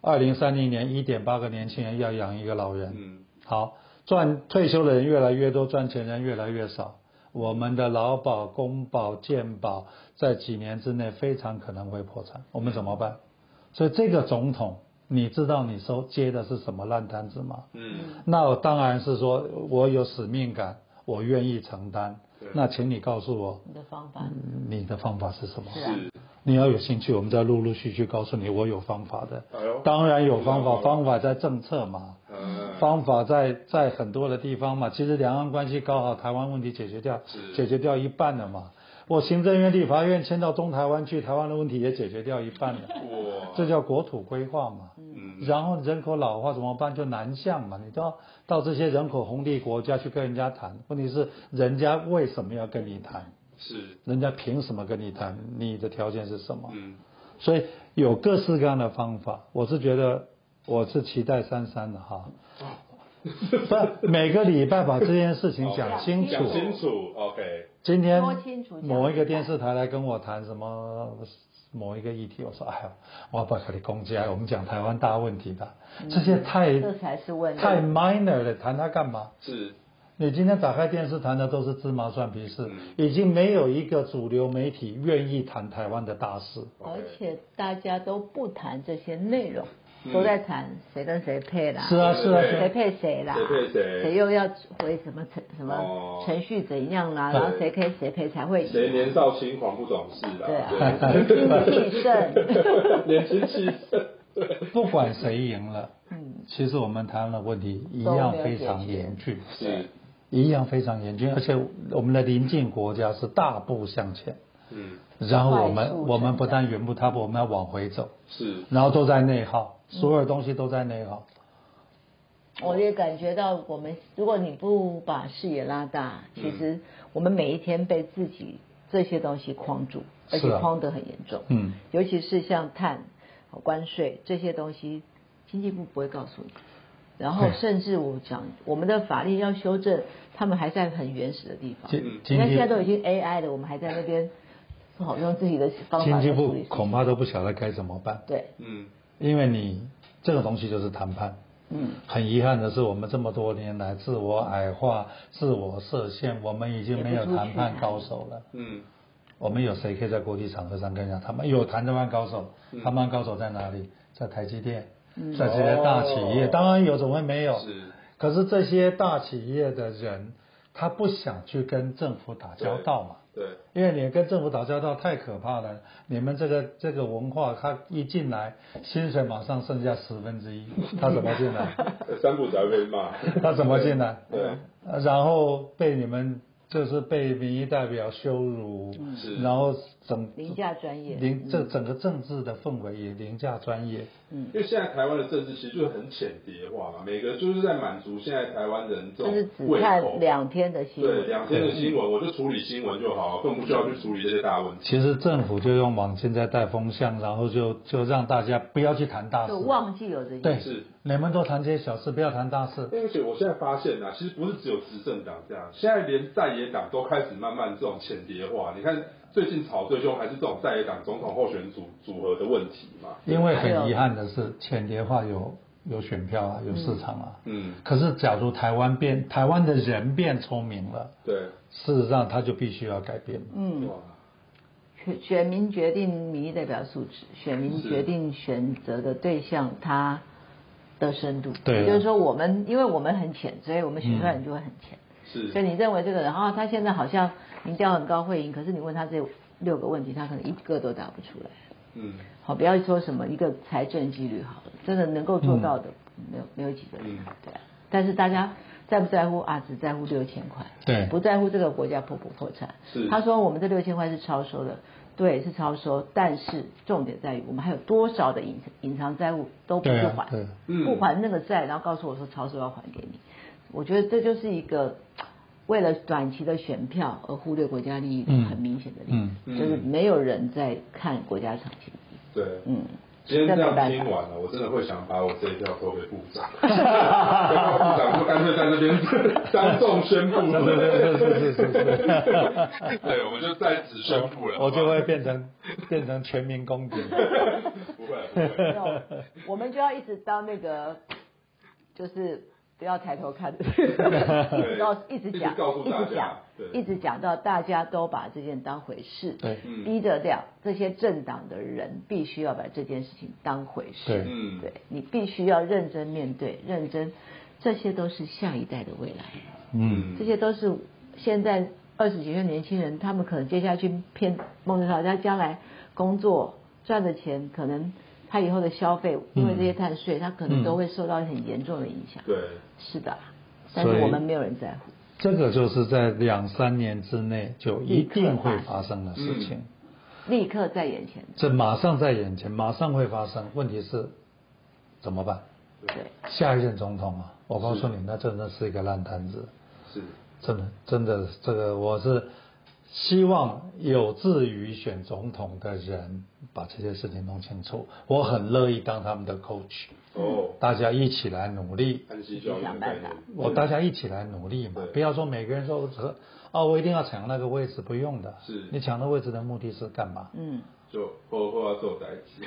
二零三零年，一点八个年轻人要养一个老人。嗯好，赚退休的人越来越多，赚钱人越来越少。我们的劳保、公保、健保在几年之内非常可能会破产，我们怎么办？所以这个总统，你知道你收接的是什么烂摊子吗？嗯，那我当然是说我有使命感，我愿意承担。那请你告诉我，你的方法你的方法是什么？是你要有兴趣，我们再陆陆续续告诉你我有方法的。哎，当然有方法，方法在政策嘛，嗯，方法在在很多的地方嘛。其实两岸关系搞好，台湾问题解决掉，解决掉一半了嘛。我行政院、立法院迁到中台湾去，台湾的问题也解决掉一半了。哇，这叫国土规划嘛。嗯，然后人口老化怎么办？就南向嘛，你都要到这些人口红利国家去跟人家谈。问题是人家为什么要跟你谈？是，人家凭什么跟你谈？你的条件是什么？嗯，所以有各式各样的方法。我是觉得我是期待三三的哈，不，每个礼拜把这件事情讲清楚。讲清楚，OK，今天某一个电视台来跟我谈什么某一个议题，我说哎呀，我要不要跟你公家？我们讲台湾大问题吧，这些太嗯这才是问题。太 minor 了，谈它干嘛？是，你今天打开电视谈的都是芝麻蒜皮事嗯，已经没有一个主流媒体愿意谈台湾的大事。而且大家都不谈这些内容，嗯都在谈谁跟谁配啦，是啊是啊对谁配谁啦，谁配谁？谁又要回什么程什哦。么程序怎样啦，然后谁配谁配才会谁。年少轻狂不懂事啦，对啊，年轻气盛。年轻气盛，不管谁赢了，嗯，其实我们台湾的问题一样非常严峻，是，一样非常严峻，而且我们的邻近国家是大步向前，嗯，然后我们我们不但原步踏步，我们要往回走，是，然后都在内耗，所有东西都在内耗。我也感觉到，我们如果你不把视野拉大，其实我们每一天被自己这些东西框住，而且框得很严重。嗯，尤其是像碳、关税这些东西，经济部不会告诉你。然后甚至我讲，我们的法律要修正，他们还在很原始的地方。经人经家现在都已经 AI 了，我们还在那边不好用自己的方法经济部恐怕都不晓得该怎么办，对，嗯，因为你这个东西就是谈判。嗯，很遗憾的是，我们这么多年来自我矮化、自我设限，我们已经没有谈判高手了。嗯，我们有谁可以在国际场合上跟人家谈判？有谈判高手，嗯谈判高手在哪里？在台积电，嗯在这些大企业，哦当然有，怎么会没有？是，可是这些大企业的人，他不想去跟政府打交道嘛。对，因为你跟政府打交道太可怕了，你们这个这个文化，他一进来，薪水马上剩下十分之一，他怎么进来？三步才会被骂，他怎么进来？对，呃然后被你们就是被民意代表羞辱，然后整凌驾专业。凌这整个政治的氛围也凌驾专业。嗯，因为现在台湾的政治其实就是很浅叠化嘛，每个就是在满足现在台湾人这种就是只胃口看两天的新闻对。两天的新闻，我就处理新闻就好，更不需要去处理这些大问题。其实政府就用网现在带风向，然后就就让大家不要去谈大事就，忘记有这些。对是，你们都谈这些小事，不要谈大事。而且我现在发现啊，其实不是只有执政党这样，现在连在野党都开始慢慢这种浅叠化。你看最近吵最凶还是这种在野党总统候选组组合的问题嘛。因为很遗憾的是，浅碟化有有选票啊，有市场啊。嗯，可是，假如台湾变台湾的人变聪明了，对，事实上他就必须要改变。嗯，哇，选选民决定民意代表素质，选民是决定选择的对象他的深度。对就是说我们因为我们很浅，所以我们选出来人就会很浅。是所以你认为这个人啊，他现在好像民调很高会赢，可是你问他这六个问题，他可能一个都答不出来。嗯，好，不要说什么一个财政纪律好了，真的能够做到的、没有没有几个人，嗯对啊。但是大家在不在乎啊？只在乎六千块，对不在乎这个国家破不破产。是他说我们这六千块是超收的，对，是超收，但是重点在于我们还有多少的隐隐藏债务都不对去还，不还那个债，然后告诉我说超收要还给你。我觉得这就是一个为了短期的选票而忽略国家利益的嗯。很明显的例子，嗯。就是没有人在看国家长期利益。对，嗯，今天这样听完了，我真的会想把我这一票投给部长，然后部长就干脆在那边当众宣布，是是是是是是对，我们就在此宣布了，我就会变成变成全民公敌。不会不会，没有，我们就要一直到那个，就是不要抬头看，要一直讲一直告诉，大家一直讲，一直讲到大家都把这件当回事，对嗯逼得掉这些政党的人必须要把这件事情当回事，对嗯对你必须要认真面对，认真，这些都是下一代的未来，嗯，这些都是现在二十几岁年轻人，他们可能接下去骗梦着他将来工作赚的钱，可能他以后的消费，因为这些碳税，他可能都会受到很严重的影响。对，是的，但是我们没有人在乎。这个就是在两三年之内就一定会发生的事情，立刻在眼前，这马上在眼前，马上会发生。问题是怎么办？对，下一任总统啊，我告诉你，那真的是一个烂摊子，是，真的真的，这个我是希望有志于选总统的人把这些事情弄清楚。我很乐意当他们的 coach，哦，大家一起来努力。安心教育的，我大家一起来努力嘛，不要说每个人说我只哦，我一定要抢那个位置，不用的。是你抢那位置的目的是干嘛？嗯，就后后要做代志，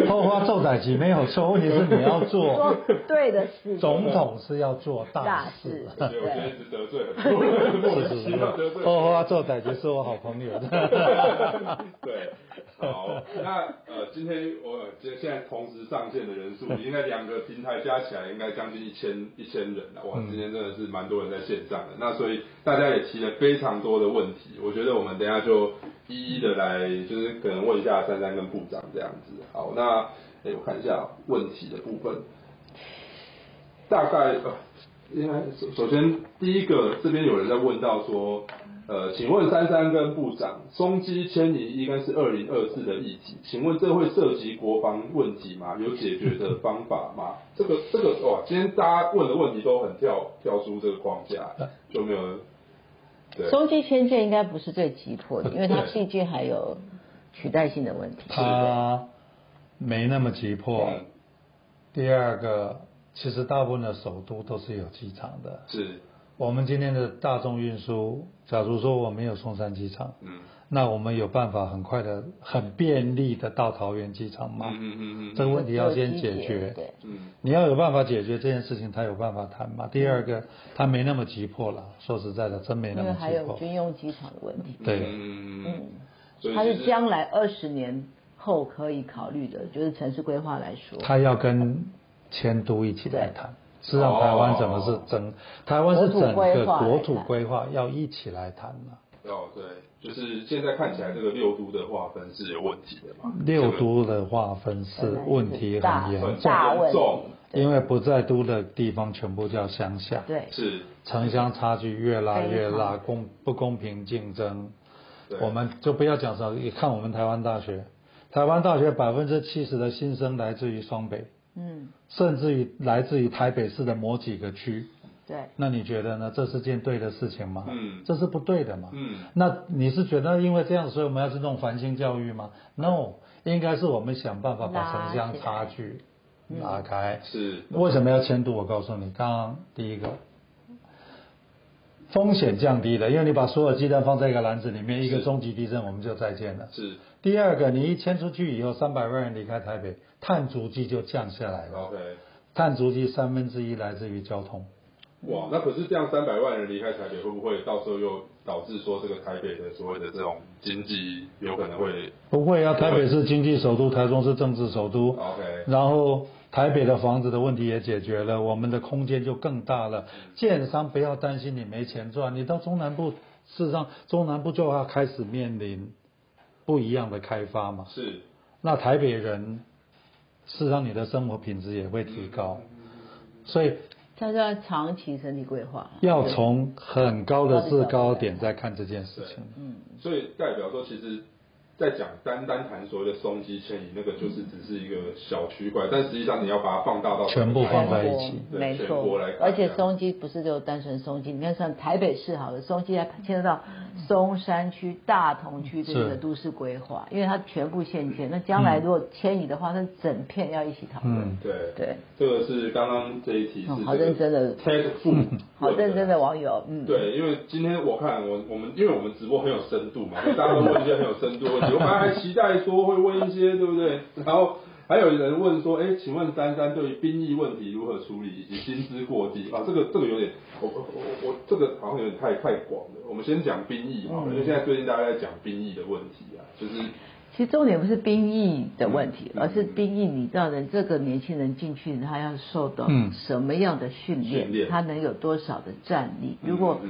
后花做宰级没有错，问题是你要做做对的事，总统是要做大大事事。对，我觉得一直得罪很多人，莫名是 得罪是，后花做宰级是我好朋友。对，好，那呃，今天我今现在同时上线的人数，应该两个平台加起来应该将近一千一千人了。哇，今天真的是蛮多人在线上的。那所以大家也提了非常多的问题，我觉得我们等一下就一一的来，就是可能问一下珊珊跟部长这样子。好，那哎，我看一下问题的部分，大概呃，应该首先第一个这边有人在问到说。呃，请问珊珊跟部长，松基迁移应该是二零二四的议题，请问这会涉及国防问题吗？有解决的方法吗？这个这个哇，今天大家问的问题都很跳跳出这个框架，就没有对中基迁建应该不是最急迫的，因为它毕竟还有取代性的问题。它没那么急迫。嗯第二个，其实大部分的首都都是有机场的。是我们今天的大众运输，假如说我没有松山机场，嗯那我们有办法很快的、很便利的到桃园机场吗？嗯嗯嗯嗯这个问题要先解决。对，嗯你要有办法解决这件事情，他有办法谈吗。第二个，他没那么急迫了。说实在的，真没那么急迫因为还有。军用机场的问题。对嗯嗯，它是将来二十年后可以考虑的，就是城市规划来说。他要跟迁都一起来谈，是让哦台湾怎么是整，台湾是整规个划国土规划要一起来谈嘛。哦对，就是现在看起来这个六都的划分是有问题的嘛，六都的划分是问题很严重，大问题。因为不在都的地方全部叫乡下，对，是城乡差距越拉越非拉，公不公平竞争。我们就不要讲什么，你看我们台湾大学，台湾大学百分之七十的新生来自于双北，嗯，甚至于来自于台北市的某几个区。对，那你觉得呢？这是件对的事情吗？嗯这是不对的嘛。嗯那你是觉得因为这样，所以我们要去弄繁星教育吗？No，应该是我们想办法把城乡差距拉开。是为什么要迁都？我告诉你，刚刚第一个风险降低了，因为你把所有鸡蛋放在一个篮子里面，一个是中级地震我们就再见了。是第二个，你一迁出去以后，三百万人离开台北，碳足迹就降下来了。OK。碳足迹三分之一来自于交通。哇，那可是这样三百万人离开台北，会不会到时候又导致说这个台北的所谓的这种经济有可能会不会啊，台北是经济首都，台中是政治首都。OK？然后台北的房子的问题也解决了，我们的空间就更大了。建商不要担心你没钱赚，你到中南部，事实上中南部就要开始面临不一样的开发嘛。是那台北人，事实上你的生活品质也会提高，所以它是要长期身体规划。要从很高的制高点再看这件事情。嗯，所以代表说，其实，在讲单单谈所谓的松肌迁移，那个就是只是一个小区块，但实际上你要把它放大到全部放在一起。对没全国错而且松肌不是就单纯松肌，你看像台北市好了，松肌还牵涉到松山区、大同区这个是都市规划，因为它全部现建。那将来如果迁移的话，那整片要一起讨论。嗯，对对，这个是刚刚这一题好认真的 TED 负好认真的网友，嗯，对，因为今天我看我我们因为我们直播很有深度嘛，所以大家都问一些很有深度问题。我本来还期待说会问一些，对不对？然后还有人问说，哎，请问珊珊对于兵役问题如何处理，以及薪资过低啊？这个这个有点，我我我我这个好像有点太太广了。我们先讲兵役好了，因为现在最近大家在讲兵役的问题啊，就是其实重点不是兵役的问题，嗯而是兵役，你知道人，这个年轻人进去，他要受到嗯什么样的训练，训练他能有多少的战力？如果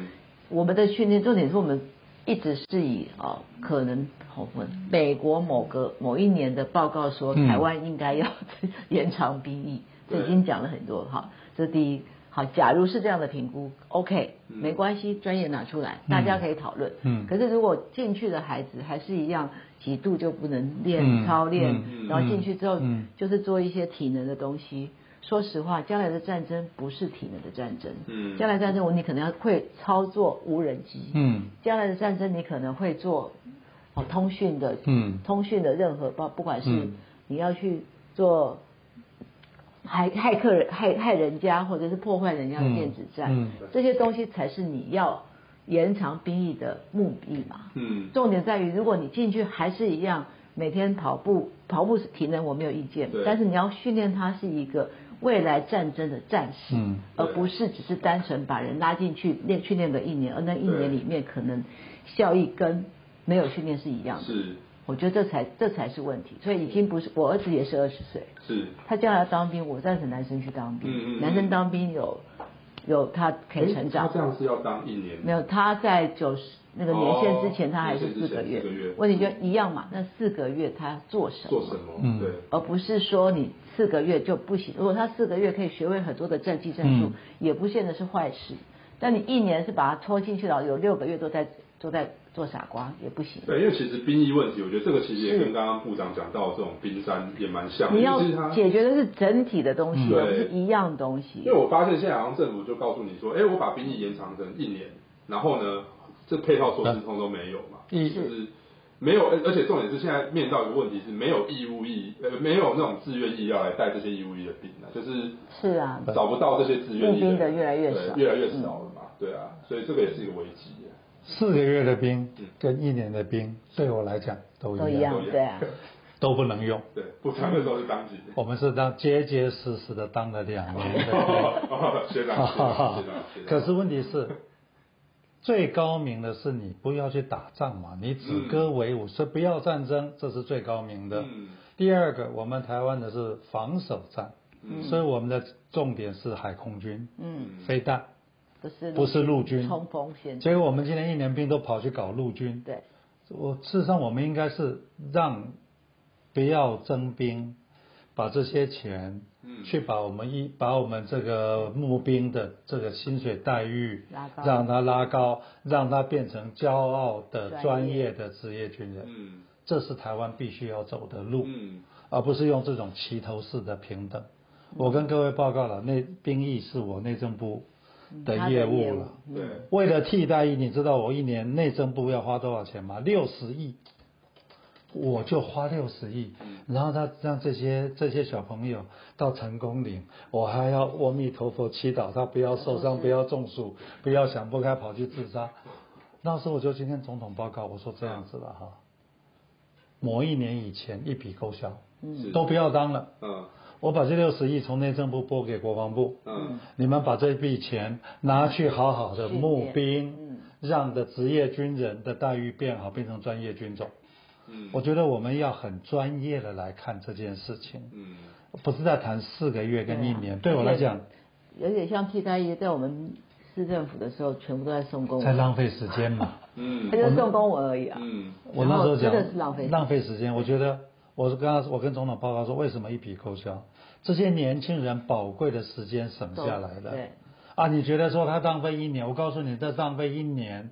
我们的训练重点是我们一直是以哦，可能好问美国某个某一年的报告说，嗯。台湾应该要 延长兵役，这已经讲了很多哈，这是第一。好，假如是这样的评估，OK，嗯。没关系，专业拿出来，嗯。大家可以讨论。嗯。可是如果进去的孩子还是一样，几度就不能练、嗯。操练，嗯。然后进去之后、嗯。就是做一些体能的东西。说实话，将来的战争不是体能的战争，嗯。将来战争我你可能要会操作无人机，嗯。将来的战争你可能会做哦通讯的，嗯。通讯的任何包，不管是嗯。你要去做害害客人害害人家，或者是破坏人家的电子战，嗯。这些东西才是你要延长兵役的目的嘛。嗯。重点在于，如果你进去还是一样，每天跑步，跑步是体能我没有意见对，但是你要训练它是一个未来战争的战士，嗯。而不是只是单纯把人拉进去练训练个一年，而那一年里面可能效益跟没有训练是一样的。是。我觉得这才这才是问题，所以已经不是我儿子也是二十岁，是，他将来要当兵，我赞成男生去当兵，嗯嗯嗯。男生当兵有有他可以成长。他，这样是要当一年，没有，他在九十那个年限之前，哦他还是。四个月。问题就一样嘛，那四个月他做什么？做什么？嗯。对，而不是说你四个月就不行。如果他四个月可以学会很多的战技战术，嗯也不见得是坏事。但你一年是把他拖进去了，有六个月都在都在做傻瓜，也不行。对，因为其实兵役问题，我觉得这个其实也跟刚刚部长讲到的这种冰山也蛮像的。你要解决的是整体的东西，嗯而不是一样东西。因为我发现现在好像政府就告诉你说，哎，我把兵役延长成一年，然后呢，这配套措施通都没有嘛，一就是没有，而而且重点是现在面到一个问题是没有义务役，呃，没有那种自愿役要来带这些义务役的兵啊，就是是啊，找不到这些自愿役的越来越少越来越少了嘛，对啊，所以这个也是一个危机啊。四个月的兵嗯跟一年的兵，对我来讲都一样，都一样，对啊。都不能用。对，部长那时候是当几年？我们是当结结实实的当了两年学长，学长，学长 可是问题是，最高明的是你不要去打仗嘛，你止戈为武，是不要战争，这是最高明的。嗯第二个，我们台湾的是防守战，嗯所以我们的重点是海空军，嗯，飞弹，不是不是陆军。冲锋陷阵。结果我们今天一年兵都跑去搞陆军。对，我事实上我们应该是让不要征兵，把这些钱嗯。去把我们一把我们这个募兵的这个薪水待遇拉高。让他拉高，让他变成骄傲的专业的职业军人，嗯。这是台湾必须要走的路，嗯。而不是用这种齐头式的平等。我跟各位报告了，内兵役是我内政部的业务。业务了。对，为了替代役，你知道我一年内政部要花多少钱吗？六十亿，我就花六十亿，然后他让这些这些小朋友到成功岭，我还要阿弥陀佛祈祷他不要受伤，不要中暑，不要想不开跑去自杀。那时候我就今天总统报告，我说这样子了哈，某一年以前一笔勾销，嗯。都不要当了，嗯。我把这六十亿从内政部拨给国防部，嗯。你们把这笔钱拿去好好的募兵嗯，让的职业军人的待遇变好，变成专业军种。嗯我觉得我们要很专业的来看这件事情，嗯不是在谈四个月跟一年。对我来讲，有点像替代役，在我们市政府的时候，全部都在送公文，在浪费时间嘛。嗯他就是送公文而已啊。嗯我那时候讲真的是浪费时间浪费时间。我觉得我是刚刚我跟总统报告说，为什么一笔勾销？这些年轻人宝贵的时间省下来了。对，啊，你觉得说他浪费一年？我告诉你，这浪费一年。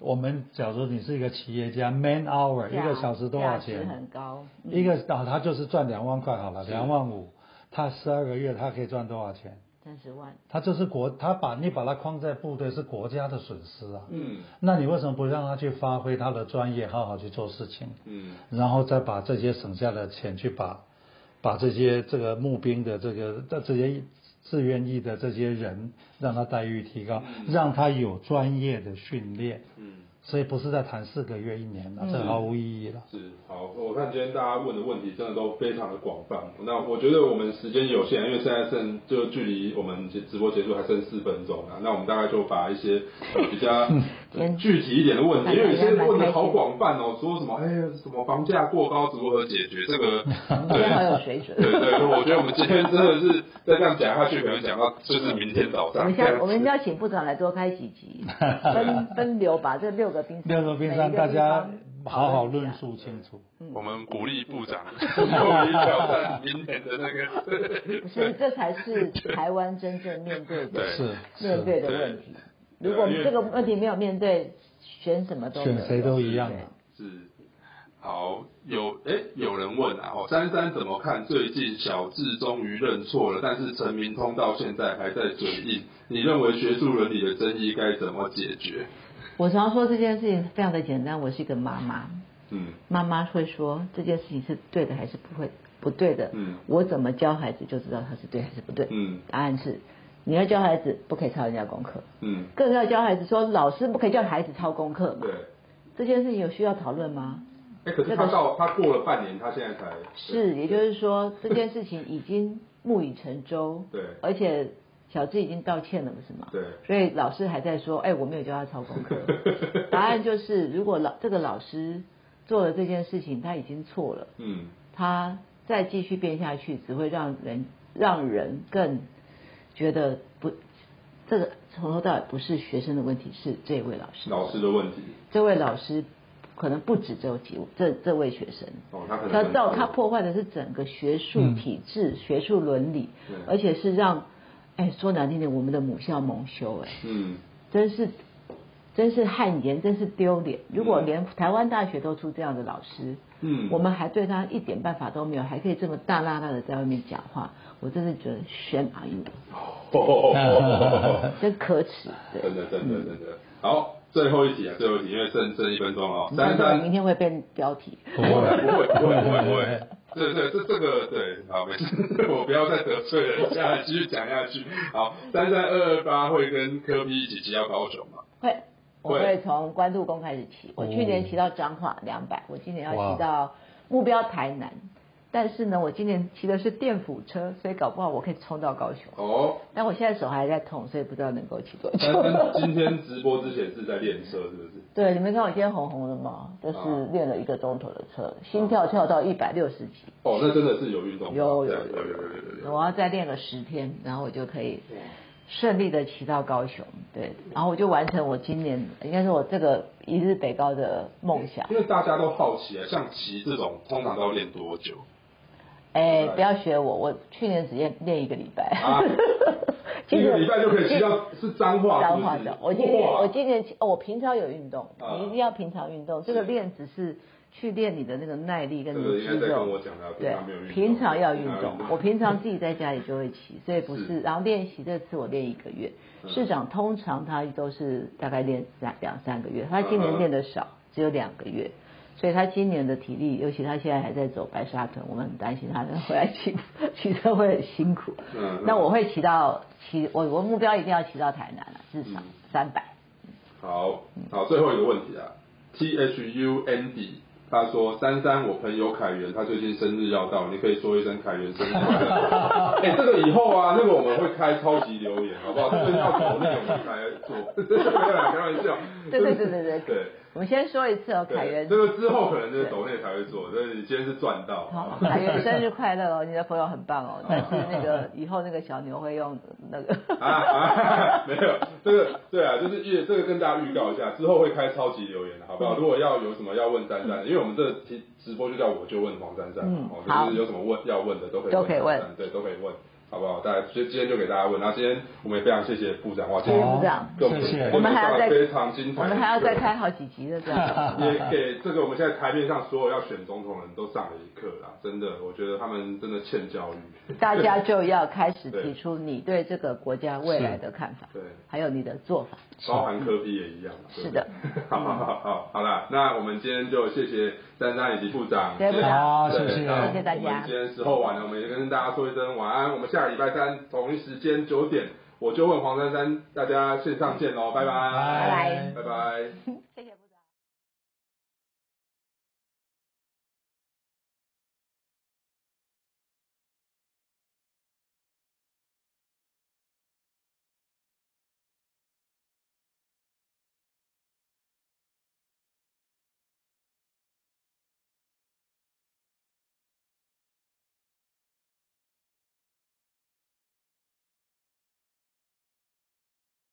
我们假如你是一个企业家，man hour 一个小时多少价值钱？很高。嗯一个啊，他就是赚两万块好了，两万五，他十二个月他可以赚多少钱？三十万，他这是国，他把你把他框在部队是国家的损失啊。嗯那你为什么不让他去发挥他的专业，好好去做事情？嗯然后再把这些省下的钱去把把这些这个募兵的这个这这些自愿意的这些人，让他待遇提高，让他有专业的训练。嗯所以不是在谈四个月、一年了，这毫无意义了。是好，我看今天大家问的问题真的都非常的广泛。那我觉得我们时间有限，因为现在剩就距离我们直播结束还剩四分钟啊。那我们大概就把一些比较 具体一点的问题，因为有些问的好广泛哦，说什么哎什么房价过高如何解决？这个对，好有水准。对对，我觉得我们今天真的是再这样讲下去，可能讲到就是明天早上。我们下我们要请部长来多开几集，分 分流把这六个冰六个冰山大家好好论述清楚。我们鼓励部长勇于挑战明年的那个。不是，这才是台湾真正面对的，是面对的问题。如果这个问题没有面对，选什么都选谁都一样。是。好，有哎，有人问啊，哦，珊珊怎么看？最近小智终于认错了，但是陈明通到现在还在嘴硬。你认为学术伦理的争议该怎么解决？我常说这件事情非常的简单，我是一个妈妈，嗯，妈妈会说这件事情是对的还是不会不对的，嗯，我怎么教孩子就知道他是对还是不对，嗯，答案是你要教孩子不可以抄人家功课，嗯，更要教孩子说老师不可以叫孩子抄功课嘛，对，这件事情有需要讨论吗？哎可是他到他过了半年，他现在才是，也就是说这件事情已经木已成舟。对，而且小智已经道歉了，不是吗？对，所以老师还在说，哎，我没有教他抄功课。答案就是，如果老这个老师做了这件事情，他已经错了。嗯。他再继续变下去，只会让人让人更觉得不，这个从头到尾不是学生的问题，是这位老师。老师的问题。这位老师。可能不止这几这这位学生，哦，他可能他造他破坏的是整个学术体制、学术伦理，而且是让，哎，说难听点，我们的母校蒙羞，哎，嗯，真是真是汗颜，真是丢脸。如果连台湾大学都出这样的老师，嗯，我们还对他一点办法都没有，还可以这么大拉拉的在外面讲话，我真的觉得 shame on you，真可耻，真的真的真的好。最后一题啊，最后一题，因为剩剩一分钟哦。三三，明天会变标题。不会，不会，不会，不会。对对，这这个对，好，没事，我不要再得罪人家，继续讲下去。好，三三二二八会跟科比一起骑到高雄吗？会，我会从关渡宫开始骑。我去年骑到彰化两百，我今年要骑到目标台南。但是呢，我今年骑的是电辅车，所以搞不好我可以冲到高雄。哦。但我现在手还在痛，所以不知道能够骑多久。今天直播之前是在练车，是不是？对，你没看我今天红红的吗？就是练了一个钟头的车，心跳跳到一百六十几。哦，那真的是有运动。有有有有有有。我要再练个十天，然后我就可以顺利的骑到高雄。对，然后我就完成我今年应该是我这个一日北高的梦想。因为大家都好奇啊，像骑这种通常都要练多久？哎，不要学我，我去年只练练一个礼拜，一个礼拜就可以骑到是脏话，脏话的。我今年我今年我平常有运动，你一定要平常运动。这个练只是去练你的那个耐力跟你的肌肉。对，平常要运动。我平常自己在家里就会骑，所以不是。然后练习这次我练一个月，市长通常他都是大概练三两三个月，他今年练的少，只有两个月。所以他今年的体力，尤其他现在还在走白沙屯，我们很担心他回来骑 骑车会很辛苦。嗯。那我会骑到骑，我我目标一定要骑到台南了，至少三百。好，好，最后一个问题啊，T H U N D。他说：“珊珊，我朋友凯源，他最近生日要到，你可以说一声凯源生日快乐。哎，这个以后啊，那个我们会开超级留言，好不好？就是要走那个我们来做，开玩笑。对对对对对对。我们先说一次哦，凯源。这个之后可能就是抖内才会做，所以你今天是赚到。好，凯源生日快乐哦，你的朋友很棒哦。但是那个以后那个小牛会用那个。啊 啊，没有，这个对啊，就是预这个跟大家预告一下，之后会开超级留言的，好不好？如果要有什么要问珊珊，因为我们这直直播就叫我就问黄珊珊，哦，就是有什么问要问的都可以都可以问，对，都可以问，好不好？大家所以今天就给大家问，然后今天我们也非常谢谢部长，哇，谢谢。部长，谢。谢，我们还要再非常精彩，我们还要再开好几集的这样，也给这个我们现在台面上所有要选总统的人都上了一课啦，真的，我觉得他们真的欠教育，大家就要开始 提出你对这个国家未来的看法，对，还有你的做法。包含科比也一样，是的。好好好好好了，那我们今天就谢谢珊珊以及部长，谢谢好，谢谢，谢谢大家。我们今天时候晚了，我们也跟大家说一声晚安。我们下个礼拜三同一时间九点，我就问黄珊珊，大家线上见喽，拜拜，拜拜，拜拜，谢谢。